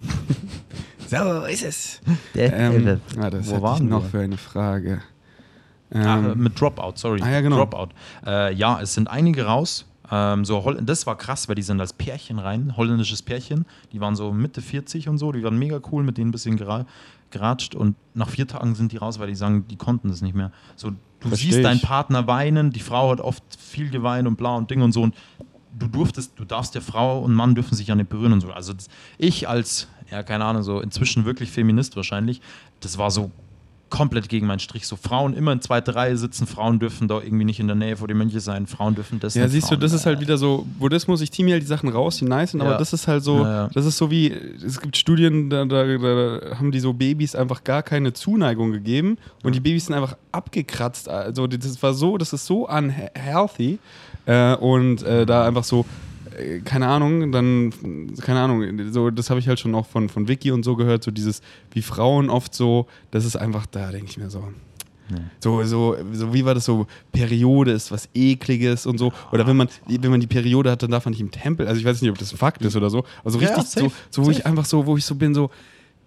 so ist es. Der, Ähm, ah, das wo ich waren noch wir? für eine Frage. Ah, Ähm, äh, mit Dropout, sorry. Ah, ja, genau. Dropout. Äh, ja, es sind einige raus. Ähm, so Holl das war krass, weil die sind als Pärchen rein, holländisches Pärchen. Die waren so Mitte 40 und so, die waren mega cool, mit denen ein bisschen gera geratscht und nach vier Tagen sind die raus, weil die sagen, die konnten das nicht mehr. So, du Versteh siehst deinen ich. Partner weinen, die Frau hat oft viel geweint und bla und Ding und so und du durftest, du darfst der Frau und Mann dürfen sich ja nicht berühren und so. Also das, ich als, ja keine Ahnung, so inzwischen wirklich Feminist wahrscheinlich, das war so komplett gegen meinen Strich. So Frauen immer in zweiter Reihe sitzen, Frauen dürfen da irgendwie nicht in der Nähe vor den Mönche sein, Frauen dürfen das ja, siehst du, Frauen, das ist äh, halt wieder so, Buddhismus, ich ziehe mir halt die Sachen raus, die nice sind, aber Ja. das ist halt so, Ja, ja. das ist so wie, es gibt Studien, da, da, da haben die so Babys einfach gar keine Zuneigung gegeben und die Babys sind einfach abgekratzt. Also das war so, das ist so unhealthy äh, und äh, da einfach so, äh, keine Ahnung, dann, keine Ahnung, so, das habe ich halt schon auch von, von Vicky und so gehört, so dieses, wie Frauen oft so, das ist einfach, da denke ich mir so, so, so, so, wie war das so? Periode ist was Ekliges und so. Oder wenn man, wenn man die Periode hat, dann darf man nicht im Tempel. Also ich weiß nicht, ob das ein Fakt ist oder so. Also Ja, richtig safe, so, so wo safe. ich einfach so, wo ich so bin, so,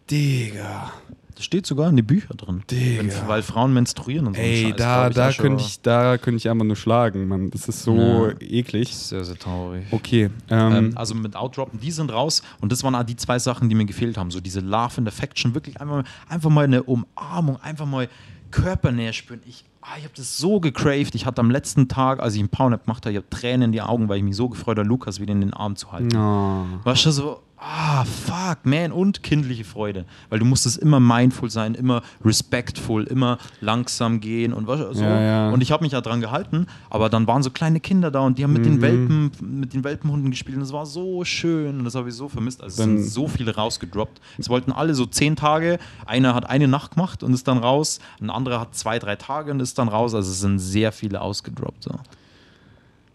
Digga, Das steht sogar in die Bücher drin. Digga. Weil Frauen menstruieren und so. ey, Scheiß, da, da könnte ich, da könnte ich einfach nur schlagen, Mann. Das ist so Ja. eklig. Sehr, sehr traurig. Okay, ähm, Ähm, also mit Outdroppen, die sind raus und das waren auch die zwei Sachen, die mir gefehlt haben. So diese Love in Affection, wirklich einfach, mal- einfach mal eine Umarmung, einfach mal Körpernähe spüren. Ich, ah, ich habe das so gecraved. Ich hatte am letzten Tag, als ich einen Powernap gemacht habe, ich habe Tränen in die Augen, weil ich mich so gefreut habe, Lukas wieder in den Arm zu halten. oh. War schon so, ah, fuck, man, und kindliche Freude. Weil du musstest immer mindful sein, immer respectful, immer langsam gehen und was so. Ja, ja. Und ich habe mich ja dran gehalten, aber dann waren so kleine Kinder da und die haben mit Mhm. den Welpen, mit den Welpenhunden gespielt und es war so schön und das habe ich so vermisst. Also es Dann- sind so viele rausgedroppt. Es wollten alle so zehn Tage, einer hat eine Nacht gemacht und ist dann raus, ein anderer hat zwei, drei Tage und ist dann raus. Also es sind sehr viele ausgedroppt. So.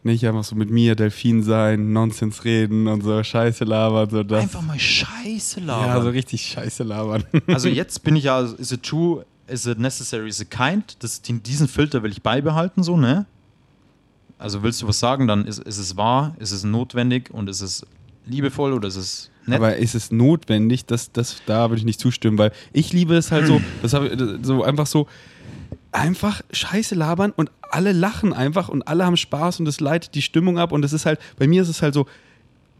Nicht einfach so mit mir Delfin sein, Nonsens reden und so Scheiße labern. So das. Einfach mal Scheiße labern. Ja, so richtig Scheiße labern. Also jetzt bin ich ja, is it true, is it necessary, is it kind? Das, diesen Filter will ich beibehalten, so, ne? Also willst du was sagen, dann ist, ist es wahr, ist es notwendig und ist es liebevoll oder ist es nett? Aber ist es notwendig? Das, das, da würde ich nicht zustimmen, weil ich liebe es halt so, das hab, so einfach so, einfach Scheiße labern und alle lachen einfach und alle haben Spaß und es leitet die Stimmung ab und es ist halt, bei mir ist es halt so,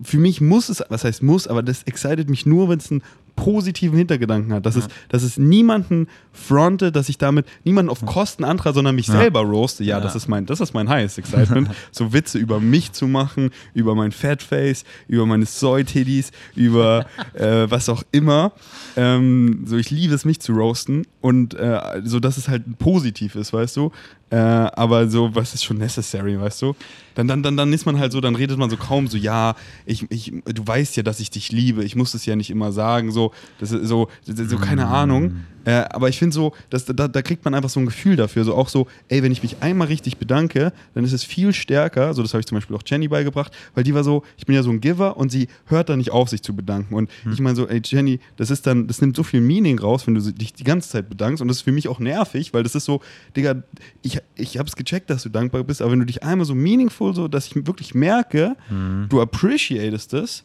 für mich muss es, was heißt muss, aber das excited mich nur, wenn es einen positiven Hintergedanken hat. Dass, es, dass es niemanden fronte, dass ich damit niemanden auf Kosten anderer, sondern mich selber roaste. Ja, Ja. das ist mein, das ist mein highest excitement. so Witze über mich zu machen, über mein Fatface, über meine Soy-Titties, über äh, was auch immer. Ähm, so, ich liebe es, mich zu roasten und äh, so, dass es halt positiv ist, weißt du. Äh, aber so, was ist schon necessary, weißt du? Dann, dann, dann, dann ist man halt so, dann redet man so kaum so, ja, ich, ich, du weißt ja, dass ich dich liebe, ich muss es ja nicht immer sagen, so, das ist so, das ist so keine Ahnung. Äh, aber ich finde so, dass, da, da kriegt man einfach so ein Gefühl dafür. So auch so, ey, wenn ich mich einmal richtig bedanke, dann ist es viel stärker. So, das habe ich zum Beispiel auch Jenny beigebracht, weil die war so, ich bin ja so ein Giver und sie hört da nicht auf, sich zu bedanken. Und Hm. ich meine so, ey, Jenny, das ist dann, das nimmt so viel Meaning raus, wenn du dich die ganze Zeit bedankst. Und das ist für mich auch nervig, weil das ist so, Digga, ich, ich habe es gecheckt, dass du dankbar bist, aber wenn du dich einmal so meaningful, so, dass ich wirklich merke, Hm. du appreciatest es,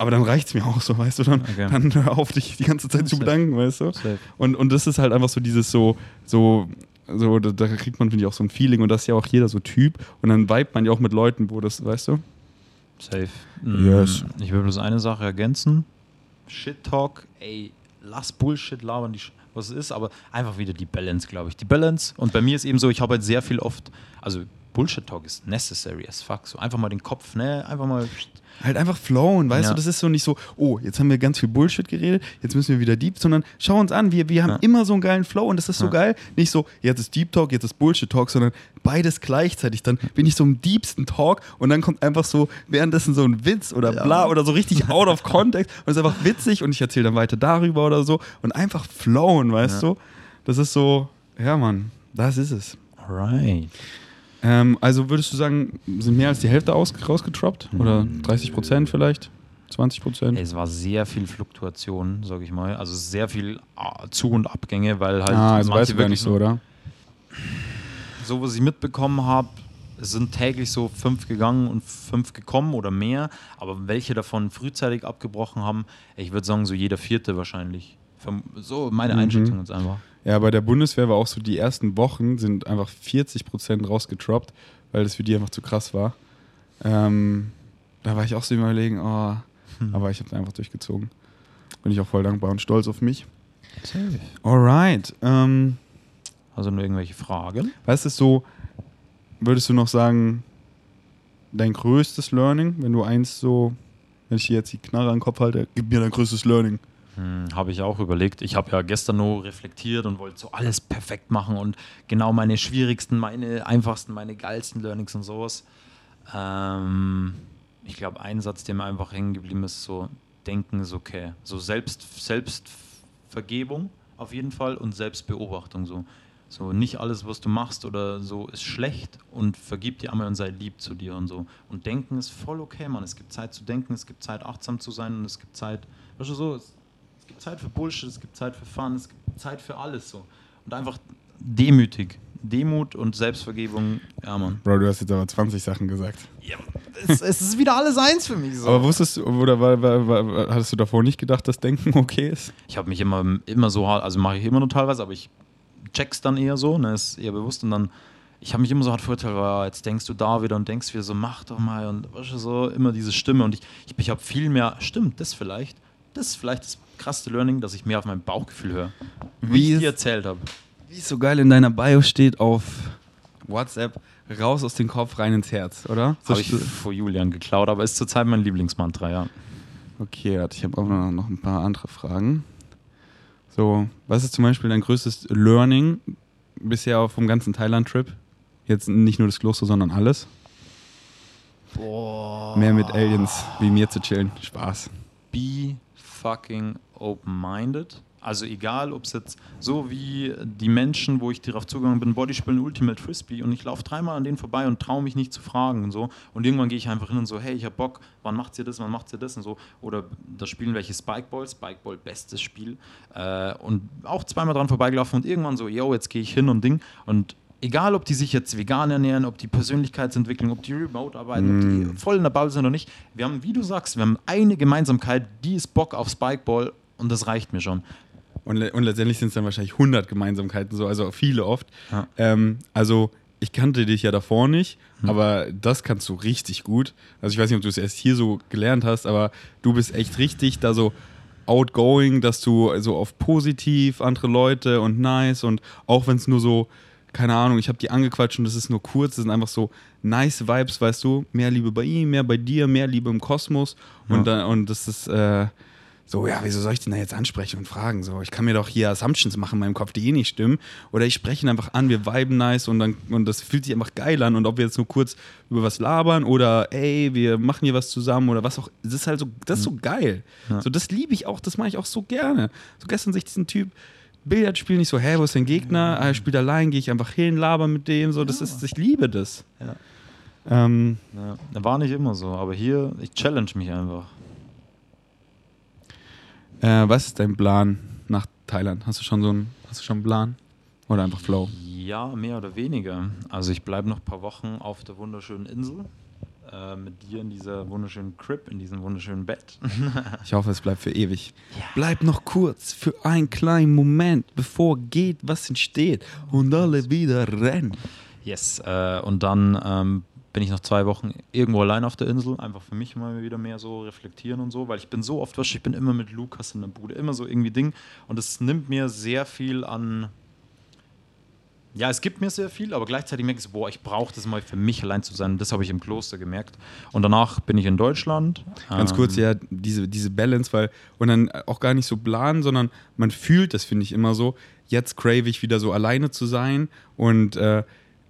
aber dann reicht es mir auch so, weißt du, dann, Okay. dann hör auf, dich die ganze Zeit zu Safe. bedanken, weißt du. Safe. Und, und das ist halt einfach so dieses so, so, so da, da kriegt man, finde ich, auch so ein Feeling und das ist ja auch jeder so Typ und dann vibet man ja auch mit Leuten, wo das, weißt du? Safe. Yes. Mm, Ich will bloß eine Sache ergänzen. Shit Talk, ey, lass Bullshit labern, die, was es ist, aber einfach wieder die Balance, glaube ich. Die Balance. Und bei mir ist eben so, ich habe halt sehr viel oft, also Bullshit Talk ist necessary as fuck. So einfach mal den Kopf, ne, einfach mal. Halt einfach flowen, weißt Ja. du, das ist so nicht so, oh, jetzt haben wir ganz viel Bullshit geredet, jetzt müssen wir wieder Deep, sondern schau uns an, wir, wir haben Ja. immer so einen geilen Flow und das ist so Ja. geil. Nicht so, jetzt ist Deep Talk, jetzt ist Bullshit Talk, sondern beides gleichzeitig. Dann bin ich so im deepsten Talk und dann kommt einfach so währenddessen so ein Witz oder bla oder so richtig out of context und es ist einfach witzig und ich erzähle dann weiter darüber oder so und einfach flowen, weißt du? Das ist so, ja Mann, das ist es. Alright. Ähm, also würdest du sagen, sind mehr als die Hälfte aus, rausgetroppt? Oder 30 Prozent vielleicht? 20 Prozent? Es war sehr viel Fluktuation, sage ich mal. Also sehr viel ah, Zu- und Abgänge, weil halt ah, manche weißt du gar nicht so, oder? so was ich mitbekommen habe, es sind täglich so fünf gegangen und fünf gekommen oder mehr. Aber welche davon frühzeitig abgebrochen haben, ich würde sagen, so jeder vierte wahrscheinlich. So meine Mhm. Einschätzung jetzt einfach. Ja, bei der Bundeswehr war auch so, die ersten Wochen sind einfach 40 Prozent rausgetroppt, weil das für die einfach zu krass war. Ähm, da war ich auch so überlegen, oh, Hm. aber ich habe einfach durchgezogen. Bin ich auch voll dankbar und stolz auf mich. Alright. Ähm, Also nur irgendwelche Fragen? was ist so, würdest du noch sagen, dein größtes Learning, wenn du eins so, wenn ich dir jetzt die Knarre an den Kopf halte, gib mir dein größtes Learning. Hm, habe ich auch überlegt. Ich habe ja gestern nur reflektiert und wollte so alles perfekt machen und genau meine schwierigsten, meine einfachsten, meine geilsten Learnings und sowas. Ähm, ich glaube, ein Satz, der mir einfach hängen geblieben ist, so denken ist okay. So Selbst, Selbstvergebung auf jeden Fall und Selbstbeobachtung so. So nicht alles, was du machst oder so, ist schlecht und vergib dir einmal und sei lieb zu dir und so. Und denken ist voll okay, Mann. Es gibt Zeit zu denken, es gibt Zeit achtsam zu sein und es gibt Zeit, weißt du so, gibt Zeit für Bullshit, es gibt Zeit für Fun, es gibt Zeit für alles so. Und einfach demütig. Demut und Selbstvergebung, ja, Mann. Bro, du hast jetzt aber 20 Sachen gesagt. Ja, es, es ist wieder alles eins für mich so. Aber wusstest du, oder war, war, war, hattest du davor nicht gedacht, dass Denken okay ist? ich habe mich immer, immer so hart, also mache ich immer nur teilweise, aber ich check's dann eher so, ne, ist eher bewusst und dann, ich habe mich immer so hart verurteilt, weil ja, jetzt denkst du da wieder und denkst wieder so, mach doch mal und weißt du, so immer diese Stimme und ich, ich, ich habe viel mehr, stimmt, das vielleicht, das ist vielleicht das krasseste Learning, dass ich mehr auf mein Bauchgefühl höre, wie ich dir erzählt habe. Wie es so geil in deiner Bio steht auf WhatsApp, raus aus dem Kopf, rein ins Herz, oder? So Habe ich vor Julian geklaut, aber ist zurzeit mein Lieblingsmantra, ja. okay, ich habe auch noch, noch ein paar andere Fragen. So, was ist zum Beispiel dein größtes Learning bisher vom ganzen Thailand-Trip? Jetzt nicht nur das Kloster, sondern alles. Boah. Mehr mit Aliens wie mir zu chillen. Spaß. be fucking open-minded. Also egal, ob es jetzt so wie die Menschen, wo ich darauf zugegangen bin, Bodyspielen Ultimate Frisbee und ich laufe dreimal an denen vorbei und traue mich nicht zu fragen und so. Und irgendwann gehe ich einfach hin und so, hey, ich hab Bock, wann macht ihr das, wann macht ihr das und so. Oder da spielen welche Spikeball, Spikeball, bestes Spiel. Äh, und auch zweimal dran vorbeigelaufen und irgendwann so, yo, jetzt gehe ich hin und Ding. Und egal, ob die sich jetzt vegan ernähren, ob die Persönlichkeitsentwicklung, ob die remote arbeiten, ob die voll in der Bubble sind oder nicht. Wir haben, wie du sagst, wir haben eine Gemeinsamkeit, die ist Bock auf Spikeball und das reicht mir schon. Und, le und letztendlich sind es dann wahrscheinlich 100 Gemeinsamkeiten, so, also viele oft. Ja. Ähm, also ich kannte dich ja davor nicht, Hm. aber das kannst du richtig gut. Also ich weiß nicht, ob du es erst hier so gelernt hast, aber du bist echt richtig da so outgoing, dass du so auf positiv andere Leute und nice und auch wenn es nur so, keine Ahnung, ich habe die angequatscht und das ist nur kurz, das sind einfach so nice Vibes, weißt du, mehr Liebe bei ihm, mehr bei dir, mehr Liebe im Kosmos und, dann, und das ist äh, so, ja, wieso soll ich den da jetzt ansprechen und fragen? So, ich kann mir doch hier Assumptions machen in meinem Kopf, die eh nicht stimmen. Oder ich spreche ihn einfach an, wir viben nice und, dann, und das fühlt sich einfach geil an. Und ob wir jetzt nur kurz über was labern oder ey, wir machen hier was zusammen oder was auch, das ist halt so, das ist so geil. Ja. So, das liebe ich auch, das mache ich auch so gerne. So gestern sich diesen Typ Billard spielen, nicht so, hä, wo ist dein Gegner? Ah, Er spielt allein, gehe ich einfach hin, laber mit dem, so, das ist, ich liebe das. Ja. Ähm, Ja, war nicht immer so, aber hier, ich challenge mich einfach. äh, was ist dein Plan nach Thailand? Hast du schon so einen, hast du schon einen Plan? Oder einfach Flow? Ja, mehr oder weniger. Also ich bleibe noch ein paar Wochen auf der wunderschönen Insel. Äh, mit dir in dieser wunderschönen Crib, in diesem wunderschönen Bett. Ich hoffe, es bleibt für ewig. Bleib noch kurz für einen kleinen Moment, bevor geht, was entsteht und alle wieder rennen. yes. Äh, und dann ähm, bin ich noch zwei Wochen irgendwo allein auf der Insel, einfach für mich mal wieder mehr so reflektieren und so, weil ich bin so oft, du, ich bin immer mit Lukas in der Bude, immer so irgendwie Ding. Und es nimmt mir sehr viel an. Ja, es gibt mir sehr viel, aber gleichzeitig merke ich so, boah, ich brauche das mal für mich allein zu sein. Das habe ich im Kloster gemerkt. Und danach bin ich in Deutschland. Ganz kurz, Ähm, ja, diese, diese Balance, weil, und dann auch gar nicht so planen, sondern man fühlt das, finde ich, immer so. Jetzt crave ich wieder so alleine zu sein und, äh,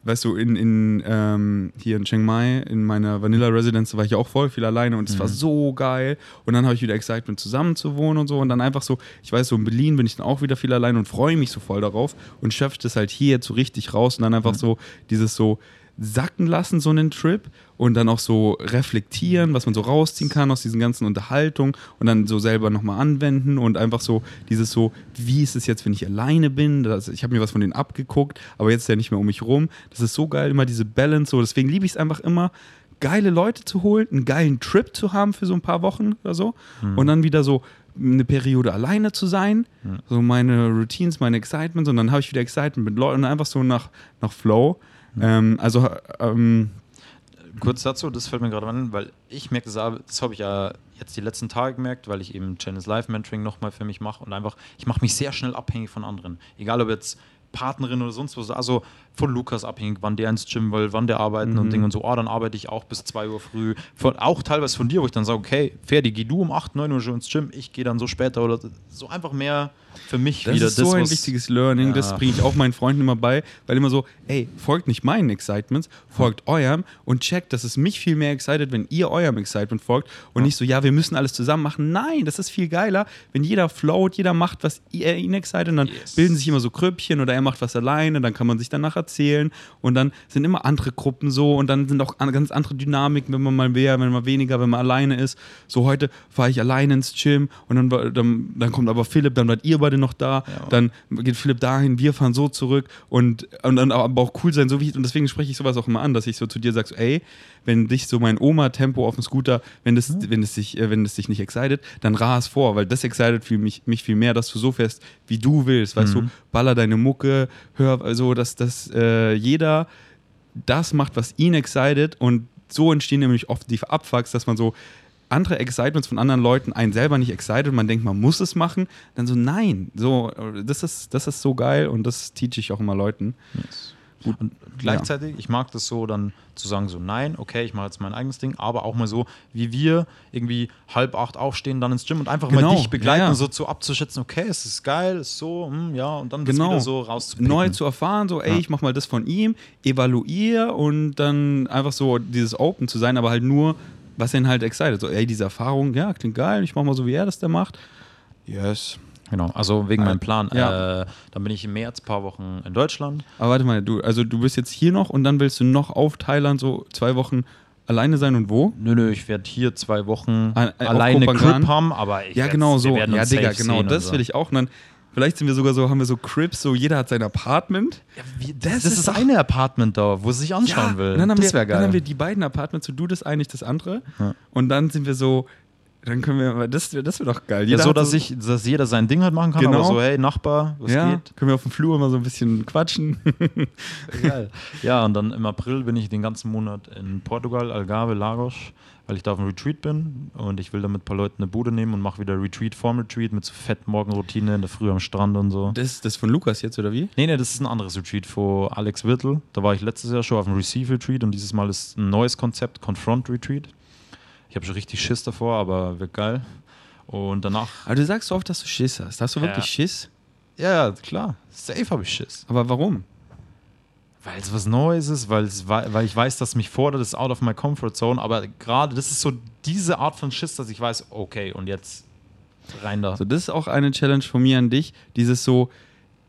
weißt du, in, in ähm, hier in Chiang Mai, in meiner Vanilla Residence, war ich auch voll viel alleine und es war so geil. Und dann habe ich wieder Excitement zusammen zu wohnen und so. Und dann einfach so, ich weiß, so in Berlin bin ich dann auch wieder viel alleine und freue mich so voll darauf und schöpfe das halt hier jetzt so richtig raus und dann einfach so dieses so sacken lassen, so einen Trip und dann auch so reflektieren, was man so rausziehen kann aus diesen ganzen Unterhaltungen und dann so selber nochmal anwenden und einfach so dieses so, wie ist es jetzt, wenn ich alleine bin? Das, ich habe mir was von denen abgeguckt, aber jetzt ist er nicht mehr um mich rum. Das ist so geil, immer diese Balance, so deswegen liebe ich es einfach immer, geile Leute zu holen, einen geilen Trip zu haben für so ein paar Wochen oder so und dann wieder so eine Periode alleine zu sein, so meine Routines, meine Excitements und dann habe ich wieder Excitement mit Leuten und einfach so nach, nach Flow. Ähm, also ähm, Kurz dazu, das fällt mir gerade an, weil ich merke, das, das habe ich ja jetzt die letzten Tage gemerkt, weil ich eben Channels Live Mentoring nochmal für mich mache und einfach, ich mache mich sehr schnell abhängig von anderen. Egal ob jetzt Partnerin oder sonst was, also von Lukas abhängig, wann der ins Gym will, wann der arbeiten und Ding und so, oh, dann arbeite ich auch bis 2 Uhr früh. Von, auch teilweise von dir, wo ich dann sage, okay, Ferdi, geh du um 8, 9 Uhr schon ins Gym, ich gehe dann so später oder so einfach mehr für mich Das wieder. ist so ein wichtiges Learning, das Ja. bringe ich auch meinen Freunden immer bei, weil immer so, ey, folgt nicht meinen Excitements, folgt eurem und checkt, dass es mich viel mehr excited, wenn ihr eurem Excitement folgt und nicht so, ja, wir müssen alles zusammen machen. Nein, das ist viel geiler, wenn jeder float, jeder macht, was er ihn excited und dann Yes. bilden sich immer so Krüppchen oder er macht was alleine, dann kann man sich danach erzählen. Und dann sind immer andere Gruppen so und dann sind auch an- ganz andere Dynamiken, wenn man mal mehr, wenn man weniger, wenn man alleine ist. So heute fahre ich alleine ins Gym und dann, dann, dann kommt aber Philipp, dann seid ihr beide noch da, Ja. dann geht Philipp dahin, wir fahren so zurück und, und dann aber auch cool sein, so wie ich, und deswegen spreche ich sowas auch immer an, dass ich so zu dir sage, so, ey, wenn dich so mein Oma-Tempo auf dem Scooter, wenn das, wenn es dich, äh, wenn es dich nicht excited, dann ras vor, weil das excited viel, mich, mich viel mehr, dass du so fährst, wie du willst, weißt du, baller deine Mucke, hör, also, dass, dass äh, jeder das macht, was ihn excited und so entstehen nämlich oft die Abfucks, dass man so andere Excitements von anderen Leuten einen selber nicht excited und man denkt, man muss es machen, dann so nein, so das ist das ist so geil und das teach ich auch immer Leuten. Yes. Und gleichzeitig, ich mag das so dann zu sagen, so nein, okay, ich mache jetzt mein eigenes Ding, aber auch mal so, wie wir irgendwie halb acht aufstehen, dann ins Gym und einfach Genau, mal dich begleiten, ja, ja. so zu abzuschätzen, okay, es ist geil, ist so, hm, ja, und dann das Genau. wieder so rauszupicken. Neu zu erfahren, so ey, Ja. ich mach mal das von ihm, evaluiere und dann einfach so dieses Open zu sein, aber halt nur, was ihn halt excited. So, ey, diese Erfahrung, ja, klingt geil, ich mach mal so, wie er das da macht. Yes. Genau, also wegen meinem Plan. ja. Äh, dann bin ich im März ein paar Wochen in Deutschland. Aber warte mal, du, also du bist jetzt hier noch und dann willst du noch auf Thailand so zwei Wochen alleine sein und wo? Nö, nö, ich werde hier zwei Wochen Ah, äh, alleine? Crip haben, aber ich Ja, genau wir so. Ja, Digga, genau, das so. will ich auch. Und dann, vielleicht sind wir sogar so, haben wir so Crips, so jeder hat sein Apartment. Ja, wie, Das das, ist das eine Apartment da, wo sie sich anschauen will. Und dann haben, das wir, wäre dann haben wir geil. die beiden Apartments, so du das eine, ich das andere. Ja. Und dann sind wir so, dann können wir, das wäre das wär doch geil. Ja, so, dass, ich, dass jeder sein Ding halt machen kann, Genau. aber so, hey, Nachbar, was ja, geht? können wir auf dem Flur mal so ein bisschen quatschen. Geil. Ja, und dann im April bin ich den ganzen Monat in Portugal, Algarve, Lagos, weil ich da auf dem Retreat bin und ich will da mit ein paar Leuten eine Bude nehmen und mache wieder Retreat vorm Retreat mit so fett Morgenroutine in der Früh am Strand und so. Das, das von Lukas jetzt, oder wie? Nee, nee, das ist ein anderes Retreat von Alex Wirtel. Da war ich letztes Jahr schon auf dem Receive Retreat und dieses Mal ist ein neues Konzept, Confront Retreat. Ich habe schon richtig Schiss davor, aber wird geil. Und danach. Aber du sagst so oft, dass du Schiss hast. Hast du wirklich Ja. Schiss? Ja, klar. Safe habe ich Schiss. Aber warum? Weil es was Neues ist, weil, es, weil ich weiß, dass mich fordert, das ist out of my comfort zone. Aber gerade das ist so diese Art von Schiss, dass ich weiß, okay, und jetzt rein da. So, das ist auch eine Challenge von mir an dich, dieses so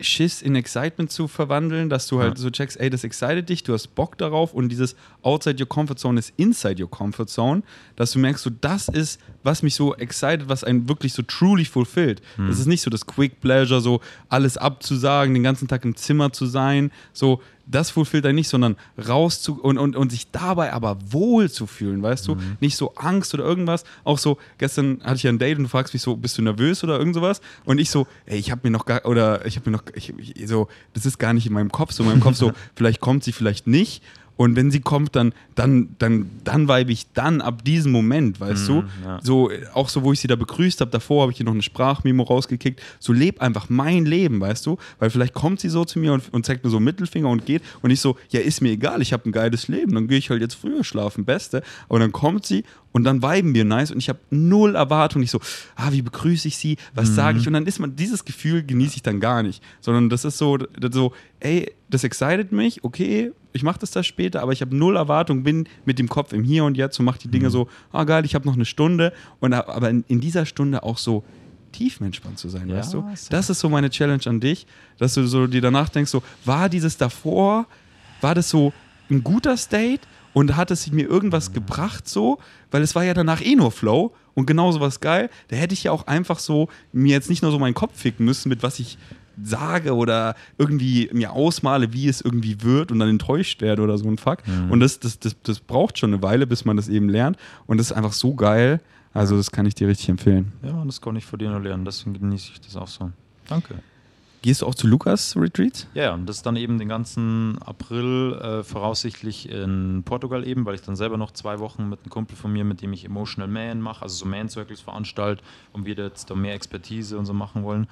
Schiss in Excitement zu verwandeln, dass du halt Ja. so checkst, ey, das excited dich, du hast Bock darauf und dieses outside your comfort zone ist inside your comfort zone, dass du merkst, so das ist, was mich so excited, was einen wirklich so truly fulfillt. Das ist nicht so das Quick Pleasure, so alles abzusagen, den ganzen Tag im Zimmer zu sein, so das fulfillt einen nicht, sondern raus zu und, und, und sich dabei aber wohl zu fühlen, weißt du? Nicht so Angst oder irgendwas. Auch so, gestern hatte ich ja ein Date und du fragst mich so, bist du nervös oder irgend sowas? Und ich so, ey, ich habe mir noch gar, oder ich habe mir noch, ich, ich, so, das ist gar nicht in meinem Kopf, so in meinem Kopf so, vielleicht kommt sie, vielleicht nicht. Und wenn sie kommt, dann, dann, dann, dann weibe ich dann ab diesem Moment, weißt du? ja. So, auch so, wo ich sie da begrüßt habe, davor habe ich ihr noch eine Sprachmemo rausgekickt. So, leb einfach mein Leben, weißt du? Weil vielleicht kommt sie so zu mir und, und zeigt mir so einen Mittelfinger und geht. Und ich so, ja, ist mir egal, ich habe ein geiles Leben, dann gehe ich halt jetzt früher schlafen, Beste. Aber dann kommt sie und dann weiben wir nice und ich habe null Erwartung. Ich so, ah, wie begrüße ich sie? Was sage ich? Und dann ist man, dieses Gefühl genieße ich dann gar nicht. Sondern das ist so, das so, ey, das excited mich, okay, ich mache das da später, aber ich habe null Erwartung, bin mit dem Kopf im Hier und Jetzt und mache die Dinge so, ah geil, ich habe noch eine Stunde. Und, aber in, in dieser Stunde auch so tiefenentspannt zu sein, Ja, weißt du? Das ist so meine Challenge an dich, dass du so dir danach denkst, so, war dieses davor, war das so ein guter State und hat es mir irgendwas gebracht so, weil es war ja danach eh nur Flow und genauso was geil, da hätte ich ja auch einfach so mir jetzt nicht nur so meinen Kopf ficken müssen, mit was ich sage oder irgendwie mir ausmale, wie es irgendwie wird und dann enttäuscht werde oder so ein Fuck. Und das, das, das, das braucht schon eine Weile, bis man das eben lernt. Und das ist einfach so geil. Also, das kann ich dir richtig empfehlen. Ja, das kann ich von dir nur lernen, deswegen genieße ich das auch so. Danke. Gehst du auch zu Lukas Retreats? Ja, ja, und das ist dann eben den ganzen April äh, voraussichtlich in Portugal eben, weil ich dann selber noch zwei Wochen mit einem Kumpel von mir, mit dem ich Emotional Man mache, also so Man Circles veranstalt und wir jetzt da mehr Expertise und so machen wollen.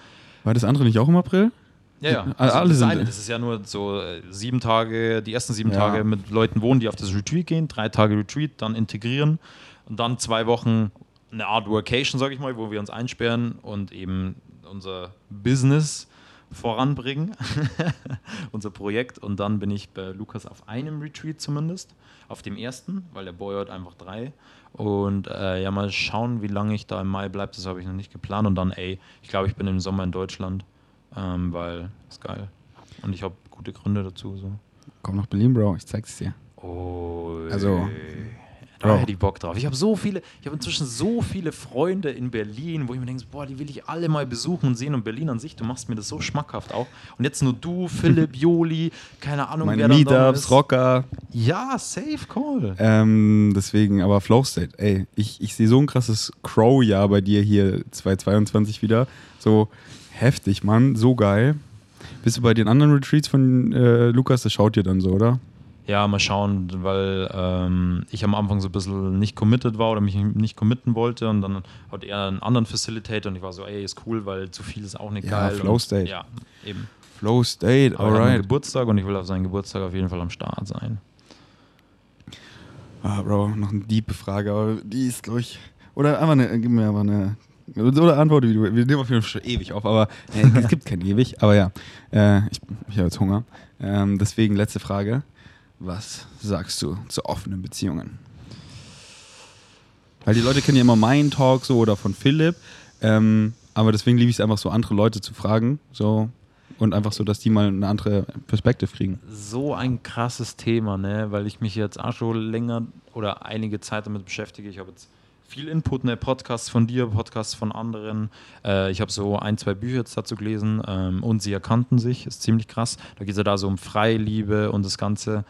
War das andere nicht auch im April? Ja, ja. Also alle das, sind- eine, das ist ja nur so äh, sieben Tage, die ersten sieben Ja. Tage mit Leuten wohnen, die auf das Retreat gehen, drei Tage Retreat, dann integrieren und dann zwei Wochen eine Art Workation, sage ich mal, wo wir uns einsperren und eben unser Business voranbringen, unser Projekt. Und dann bin ich bei Lukas auf einem Retreat zumindest, auf dem ersten, weil der Boy hat einfach drei. Und äh, ja, mal schauen, wie lange ich da im Mai bleibe, das habe ich noch nicht geplant. Und dann, ey, ich glaube, ich bin im Sommer in Deutschland, ähm, weil ist geil. Und ich habe gute Gründe dazu. So. Komm nach Berlin, Bro, ich zeig's dir. Oh, Also, da Bro. hätte ich Bock drauf. Ich habe so viele, ich habe inzwischen so viele Freunde in Berlin, wo ich mir denke, boah, die will ich alle mal besuchen und sehen. Und Berlin an sich, du machst mir das so schmackhaft auch. Und jetzt nur du, Philipp, Joli, keine Ahnung, Meine wer da Meetups, ist. Rocker. Ja, safe call. Ähm, deswegen, aber Flow State, ey, ich, ich sehe so ein krasses Crow-Jahr bei dir hier 2022 wieder. So heftig, Mann, so geil. Bist du bei den anderen Retreats von äh, Lukas? Das schaut dir dann so, oder? Ja, mal schauen, weil ähm, ich am Anfang so ein bisschen nicht committed war oder mich nicht committen wollte und dann hat er einen anderen Facilitator und ich war so, ey, ist cool, weil zu viel ist auch nicht Ja, geil. Flow und, State. Ja, eben. Flow State, Aber er alright. Geburtstag und ich will auf seinen Geburtstag auf jeden Fall am Start sein. Ah, Bro, noch eine diepe Frage, aber die ist, glaube ich. Oder einfach eine, gib mir einfach eine. Oder antworte, wie du. Wir nehmen auf jeden Fall schon ewig auf, aber äh, es gibt kein ewig, aber ja. Äh, ich ich habe jetzt Hunger. Ähm, deswegen letzte Frage. Was sagst du zu offenen Beziehungen? Weil die Leute kennen ja immer meinen Talk so oder von Philipp. Ähm, aber deswegen liebe ich es einfach so, andere Leute zu fragen. So. Und einfach so, dass die mal eine andere Perspektive kriegen. So ein krasses Thema, ne? weil ich mich jetzt auch schon länger oder einige Zeit damit beschäftige. Ich habe jetzt viel Input, ne? Podcasts von dir, Podcasts von anderen. Äh, ich habe so ein, zwei Bücher jetzt dazu gelesen ähm, und sie erkannten sich, ist ziemlich krass. Da geht es ja da so um Freiliebe und das Ganze.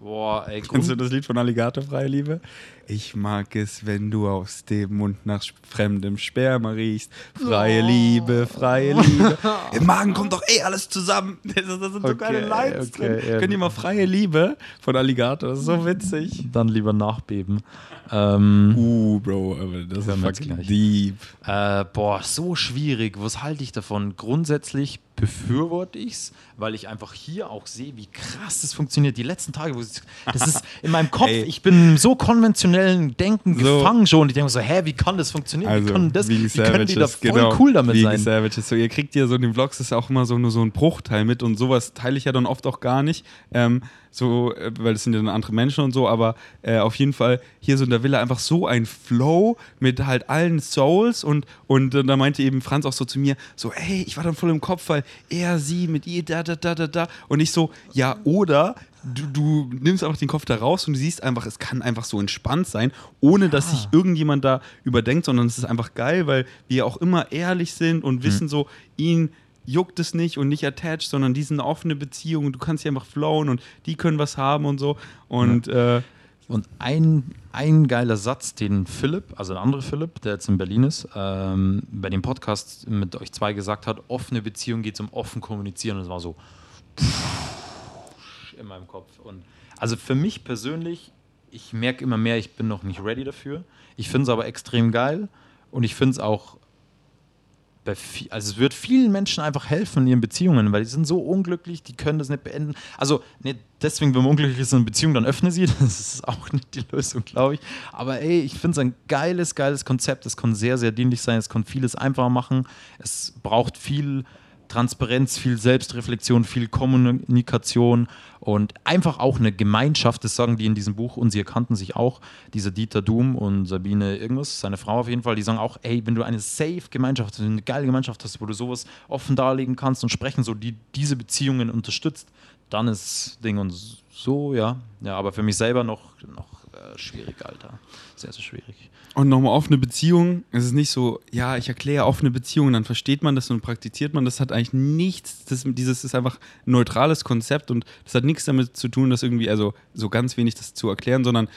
Boah, ey, Kennst du das Lied von Alligator, Freie Liebe? Ich mag es, wenn du aus dem Mund nach fremdem Sperma riechst. Freie Liebe, freie Liebe. Im Magen kommt doch eh alles zusammen. Das, das sind so Okay, geile Lines okay, drin. ja. Könnt ihr mal freie Liebe von Alligator? Das ist so witzig. Dann lieber nachbeben. Ähm, Uh, Bro, aber das ist fucking deep. Äh, boah, so schwierig. Was halte ich davon? Grundsätzlich befürworte ich es, weil ich einfach hier auch sehe, wie krass das funktioniert. Die letzten Tage, wo ich, das ist in meinem Kopf, Ey. ich bin so konventionellen Denken So. gefangen schon. Ich denke so, hä, wie kann das funktionieren? wie, kann das, wie können die da voll genau, cool damit Vegan sein? Savages. So, ihr kriegt ja so in den Vlogs ist auch immer so nur so ein Bruchteil mit und sowas teile ich ja dann oft auch gar nicht. Ähm, so, äh, weil das sind ja dann andere Menschen und so, aber äh, auf jeden Fall hier so in der Villa einfach so ein Flow mit halt allen Souls und, und äh, da meinte eben Franz auch so zu mir, so, ey, ich war dann voll im Kopf, weil er, sie mit ihr, da, da, da, da, da. Und ich so, ja, oder du, du nimmst einfach den Kopf da raus und du siehst einfach, es kann einfach so entspannt sein, ohne dass sich irgendjemand da überdenkt, sondern es ist einfach geil, weil wir auch immer ehrlich sind und wissen so, ihn juckt es nicht und nicht attached, sondern die sind eine offene Beziehung und du kannst hier einfach flowen und die können was haben und so. Und äh, Und ein, ein geiler Satz, den Philipp, also der andere Philipp, der jetzt in Berlin ist, ähm, bei dem Podcast mit euch zwei gesagt hat, offene Beziehung geht um offen kommunizieren. Und es war so in meinem Kopf. Und also für mich persönlich, ich merke immer mehr, ich bin noch nicht ready dafür. Ich finde es aber extrem geil und ich finde es auch bei viel, also es wird vielen Menschen einfach helfen in ihren Beziehungen, weil die sind so unglücklich, die können das nicht beenden. Also nicht deswegen, wenn man unglücklich ist in einer Beziehung, dann öffne sie. Das ist auch nicht die Lösung, glaube ich. Aber ey, ich finde es ein geiles, geiles Konzept. Es kann sehr, sehr dienlich sein. Es kann vieles einfacher machen. Es braucht viel Transparenz, viel Selbstreflexion, viel Kommunikation und einfach auch eine Gemeinschaft, das sagen die in diesem Buch und sie erkannten sich auch, dieser Dieter Doom und Sabine irgendwas, seine Frau auf jeden Fall, die sagen auch, ey, wenn du eine safe Gemeinschaft, eine geile Gemeinschaft hast, wo du sowas offen darlegen kannst und sprechen, so die diese Beziehungen unterstützt, dann ist Ding und so, ja. Ja, aber für mich selber noch, noch äh, schwierig, Alter. Sehr, sehr schwierig. Und nochmal offene Beziehung, es ist nicht so, ja, ich erkläre offene Beziehungen, dann versteht man das und praktiziert man. Das hat eigentlich nichts, das, dieses ist einfach ein neutrales Konzept und das hat nichts damit zu tun, dass irgendwie, also so ganz wenig das zu erklären, sondern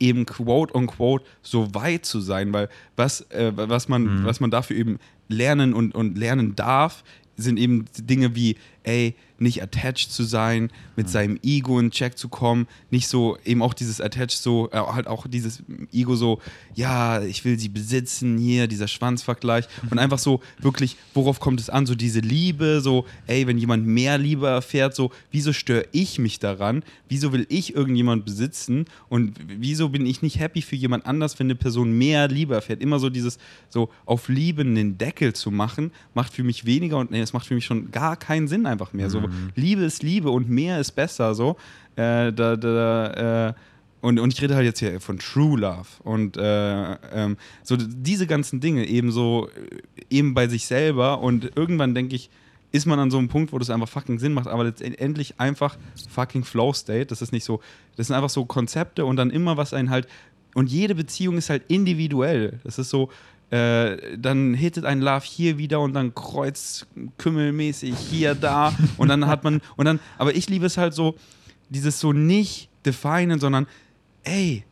eben quote on quote so weit zu sein, weil was, äh, was, man, was man dafür eben lernen und, und lernen darf, sind eben Dinge wie, ey, nicht attached zu sein, mit seinem Ego in Check zu kommen, nicht so, eben auch dieses attached so, äh, halt auch dieses Ego so, ja, ich will sie besitzen, hier, dieser Schwanzvergleich. Und einfach so wirklich, worauf kommt es an, so diese Liebe, so, ey, wenn jemand mehr Liebe erfährt, so, wieso störe ich mich daran, wieso will ich irgendjemand besitzen? Und wieso bin ich nicht happy für jemand anders, wenn eine Person mehr Liebe erfährt, immer so dieses, so auf Liebe einen Deckel zu machen, macht für mich weniger und nee, es macht für mich schon gar keinen Sinn einfach mehr, so, Liebe ist Liebe und mehr ist besser, so, äh, da, da, äh, und, und ich rede halt jetzt hier von True Love und äh, ähm, so diese ganzen Dinge eben so äh, eben bei sich selber und irgendwann denke ich, ist man an so einem Punkt, wo das einfach fucking Sinn macht, aber letztendlich einfach fucking Flow State. Das ist nicht so, das sind einfach so Konzepte und dann immer was einen halt und jede Beziehung ist halt individuell. Das ist so, äh, dann hittet ein Love hier wieder und dann kreuzkümmelmäßig hier, da. Und dann hat man und dann, aber ich liebe es halt so, dieses so nicht definen, sondern ey,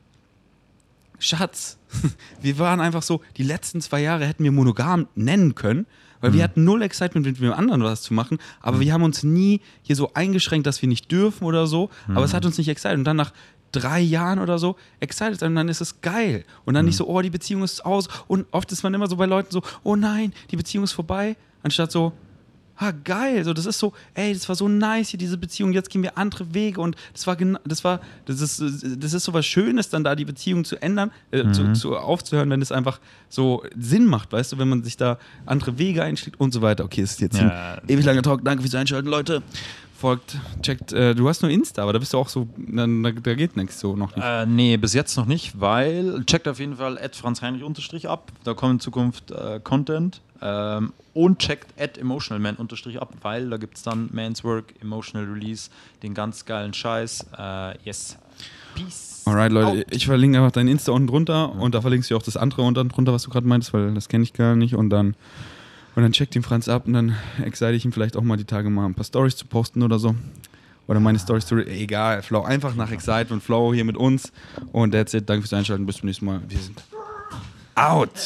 Schatz, wir waren einfach so, die letzten zwei Jahre hätten wir monogam nennen können, weil wir hatten null Excitement, mit dem anderen was zu machen, aber wir haben uns nie hier so eingeschränkt, dass wir nicht dürfen oder so, aber es hat uns nicht excited. Und dann nach drei Jahren oder so excited sein und dann ist es geil und dann nicht so, oh, die Beziehung ist aus und oft ist man immer so bei Leuten so, oh nein, die Beziehung ist vorbei, anstatt so, ah, geil, so, das ist so, ey, das war so nice hier, diese Beziehung, jetzt gehen wir andere Wege und das war, das war, das ist, das ist so was Schönes, dann da die Beziehung zu ändern, äh, zu, zu, aufzuhören, wenn es einfach so Sinn macht, weißt du, wenn man sich da andere Wege einschlägt und so weiter. Okay, es ist jetzt Ja. ein ewig langer Talk, danke fürs Einschalten, Leute. Folgt, checkt, äh, du hast nur Insta, aber da bist du auch so, da, da geht nichts so noch nicht. Äh, nee, bis jetzt noch nicht, weil checkt auf jeden Fall Franz Heinrich unterstrich ab. Da kommt in Zukunft äh, Content. Ähm, und checkt at emotionalman unterstrich ab, weil da gibt es dann Man's Work, Emotional Release, den ganz geilen Scheiß. Äh, yes. Peace. Alright, Leute, out. ich verlinke einfach dein Insta unten drunter und da verlinkst du auch das andere unten drunter, was du gerade meintest, weil das kenne ich gar nicht und dann und dann checkt ihn Franz ab und dann excite ich ihn vielleicht auch mal die Tage mal ein paar Stories zu posten oder so. Oder meine Stories zu. Egal, Flow. Einfach nach Excite und Flow hier mit uns. Und that's it. Danke fürs Einschalten. Bis zum nächsten Mal. Wir sind out.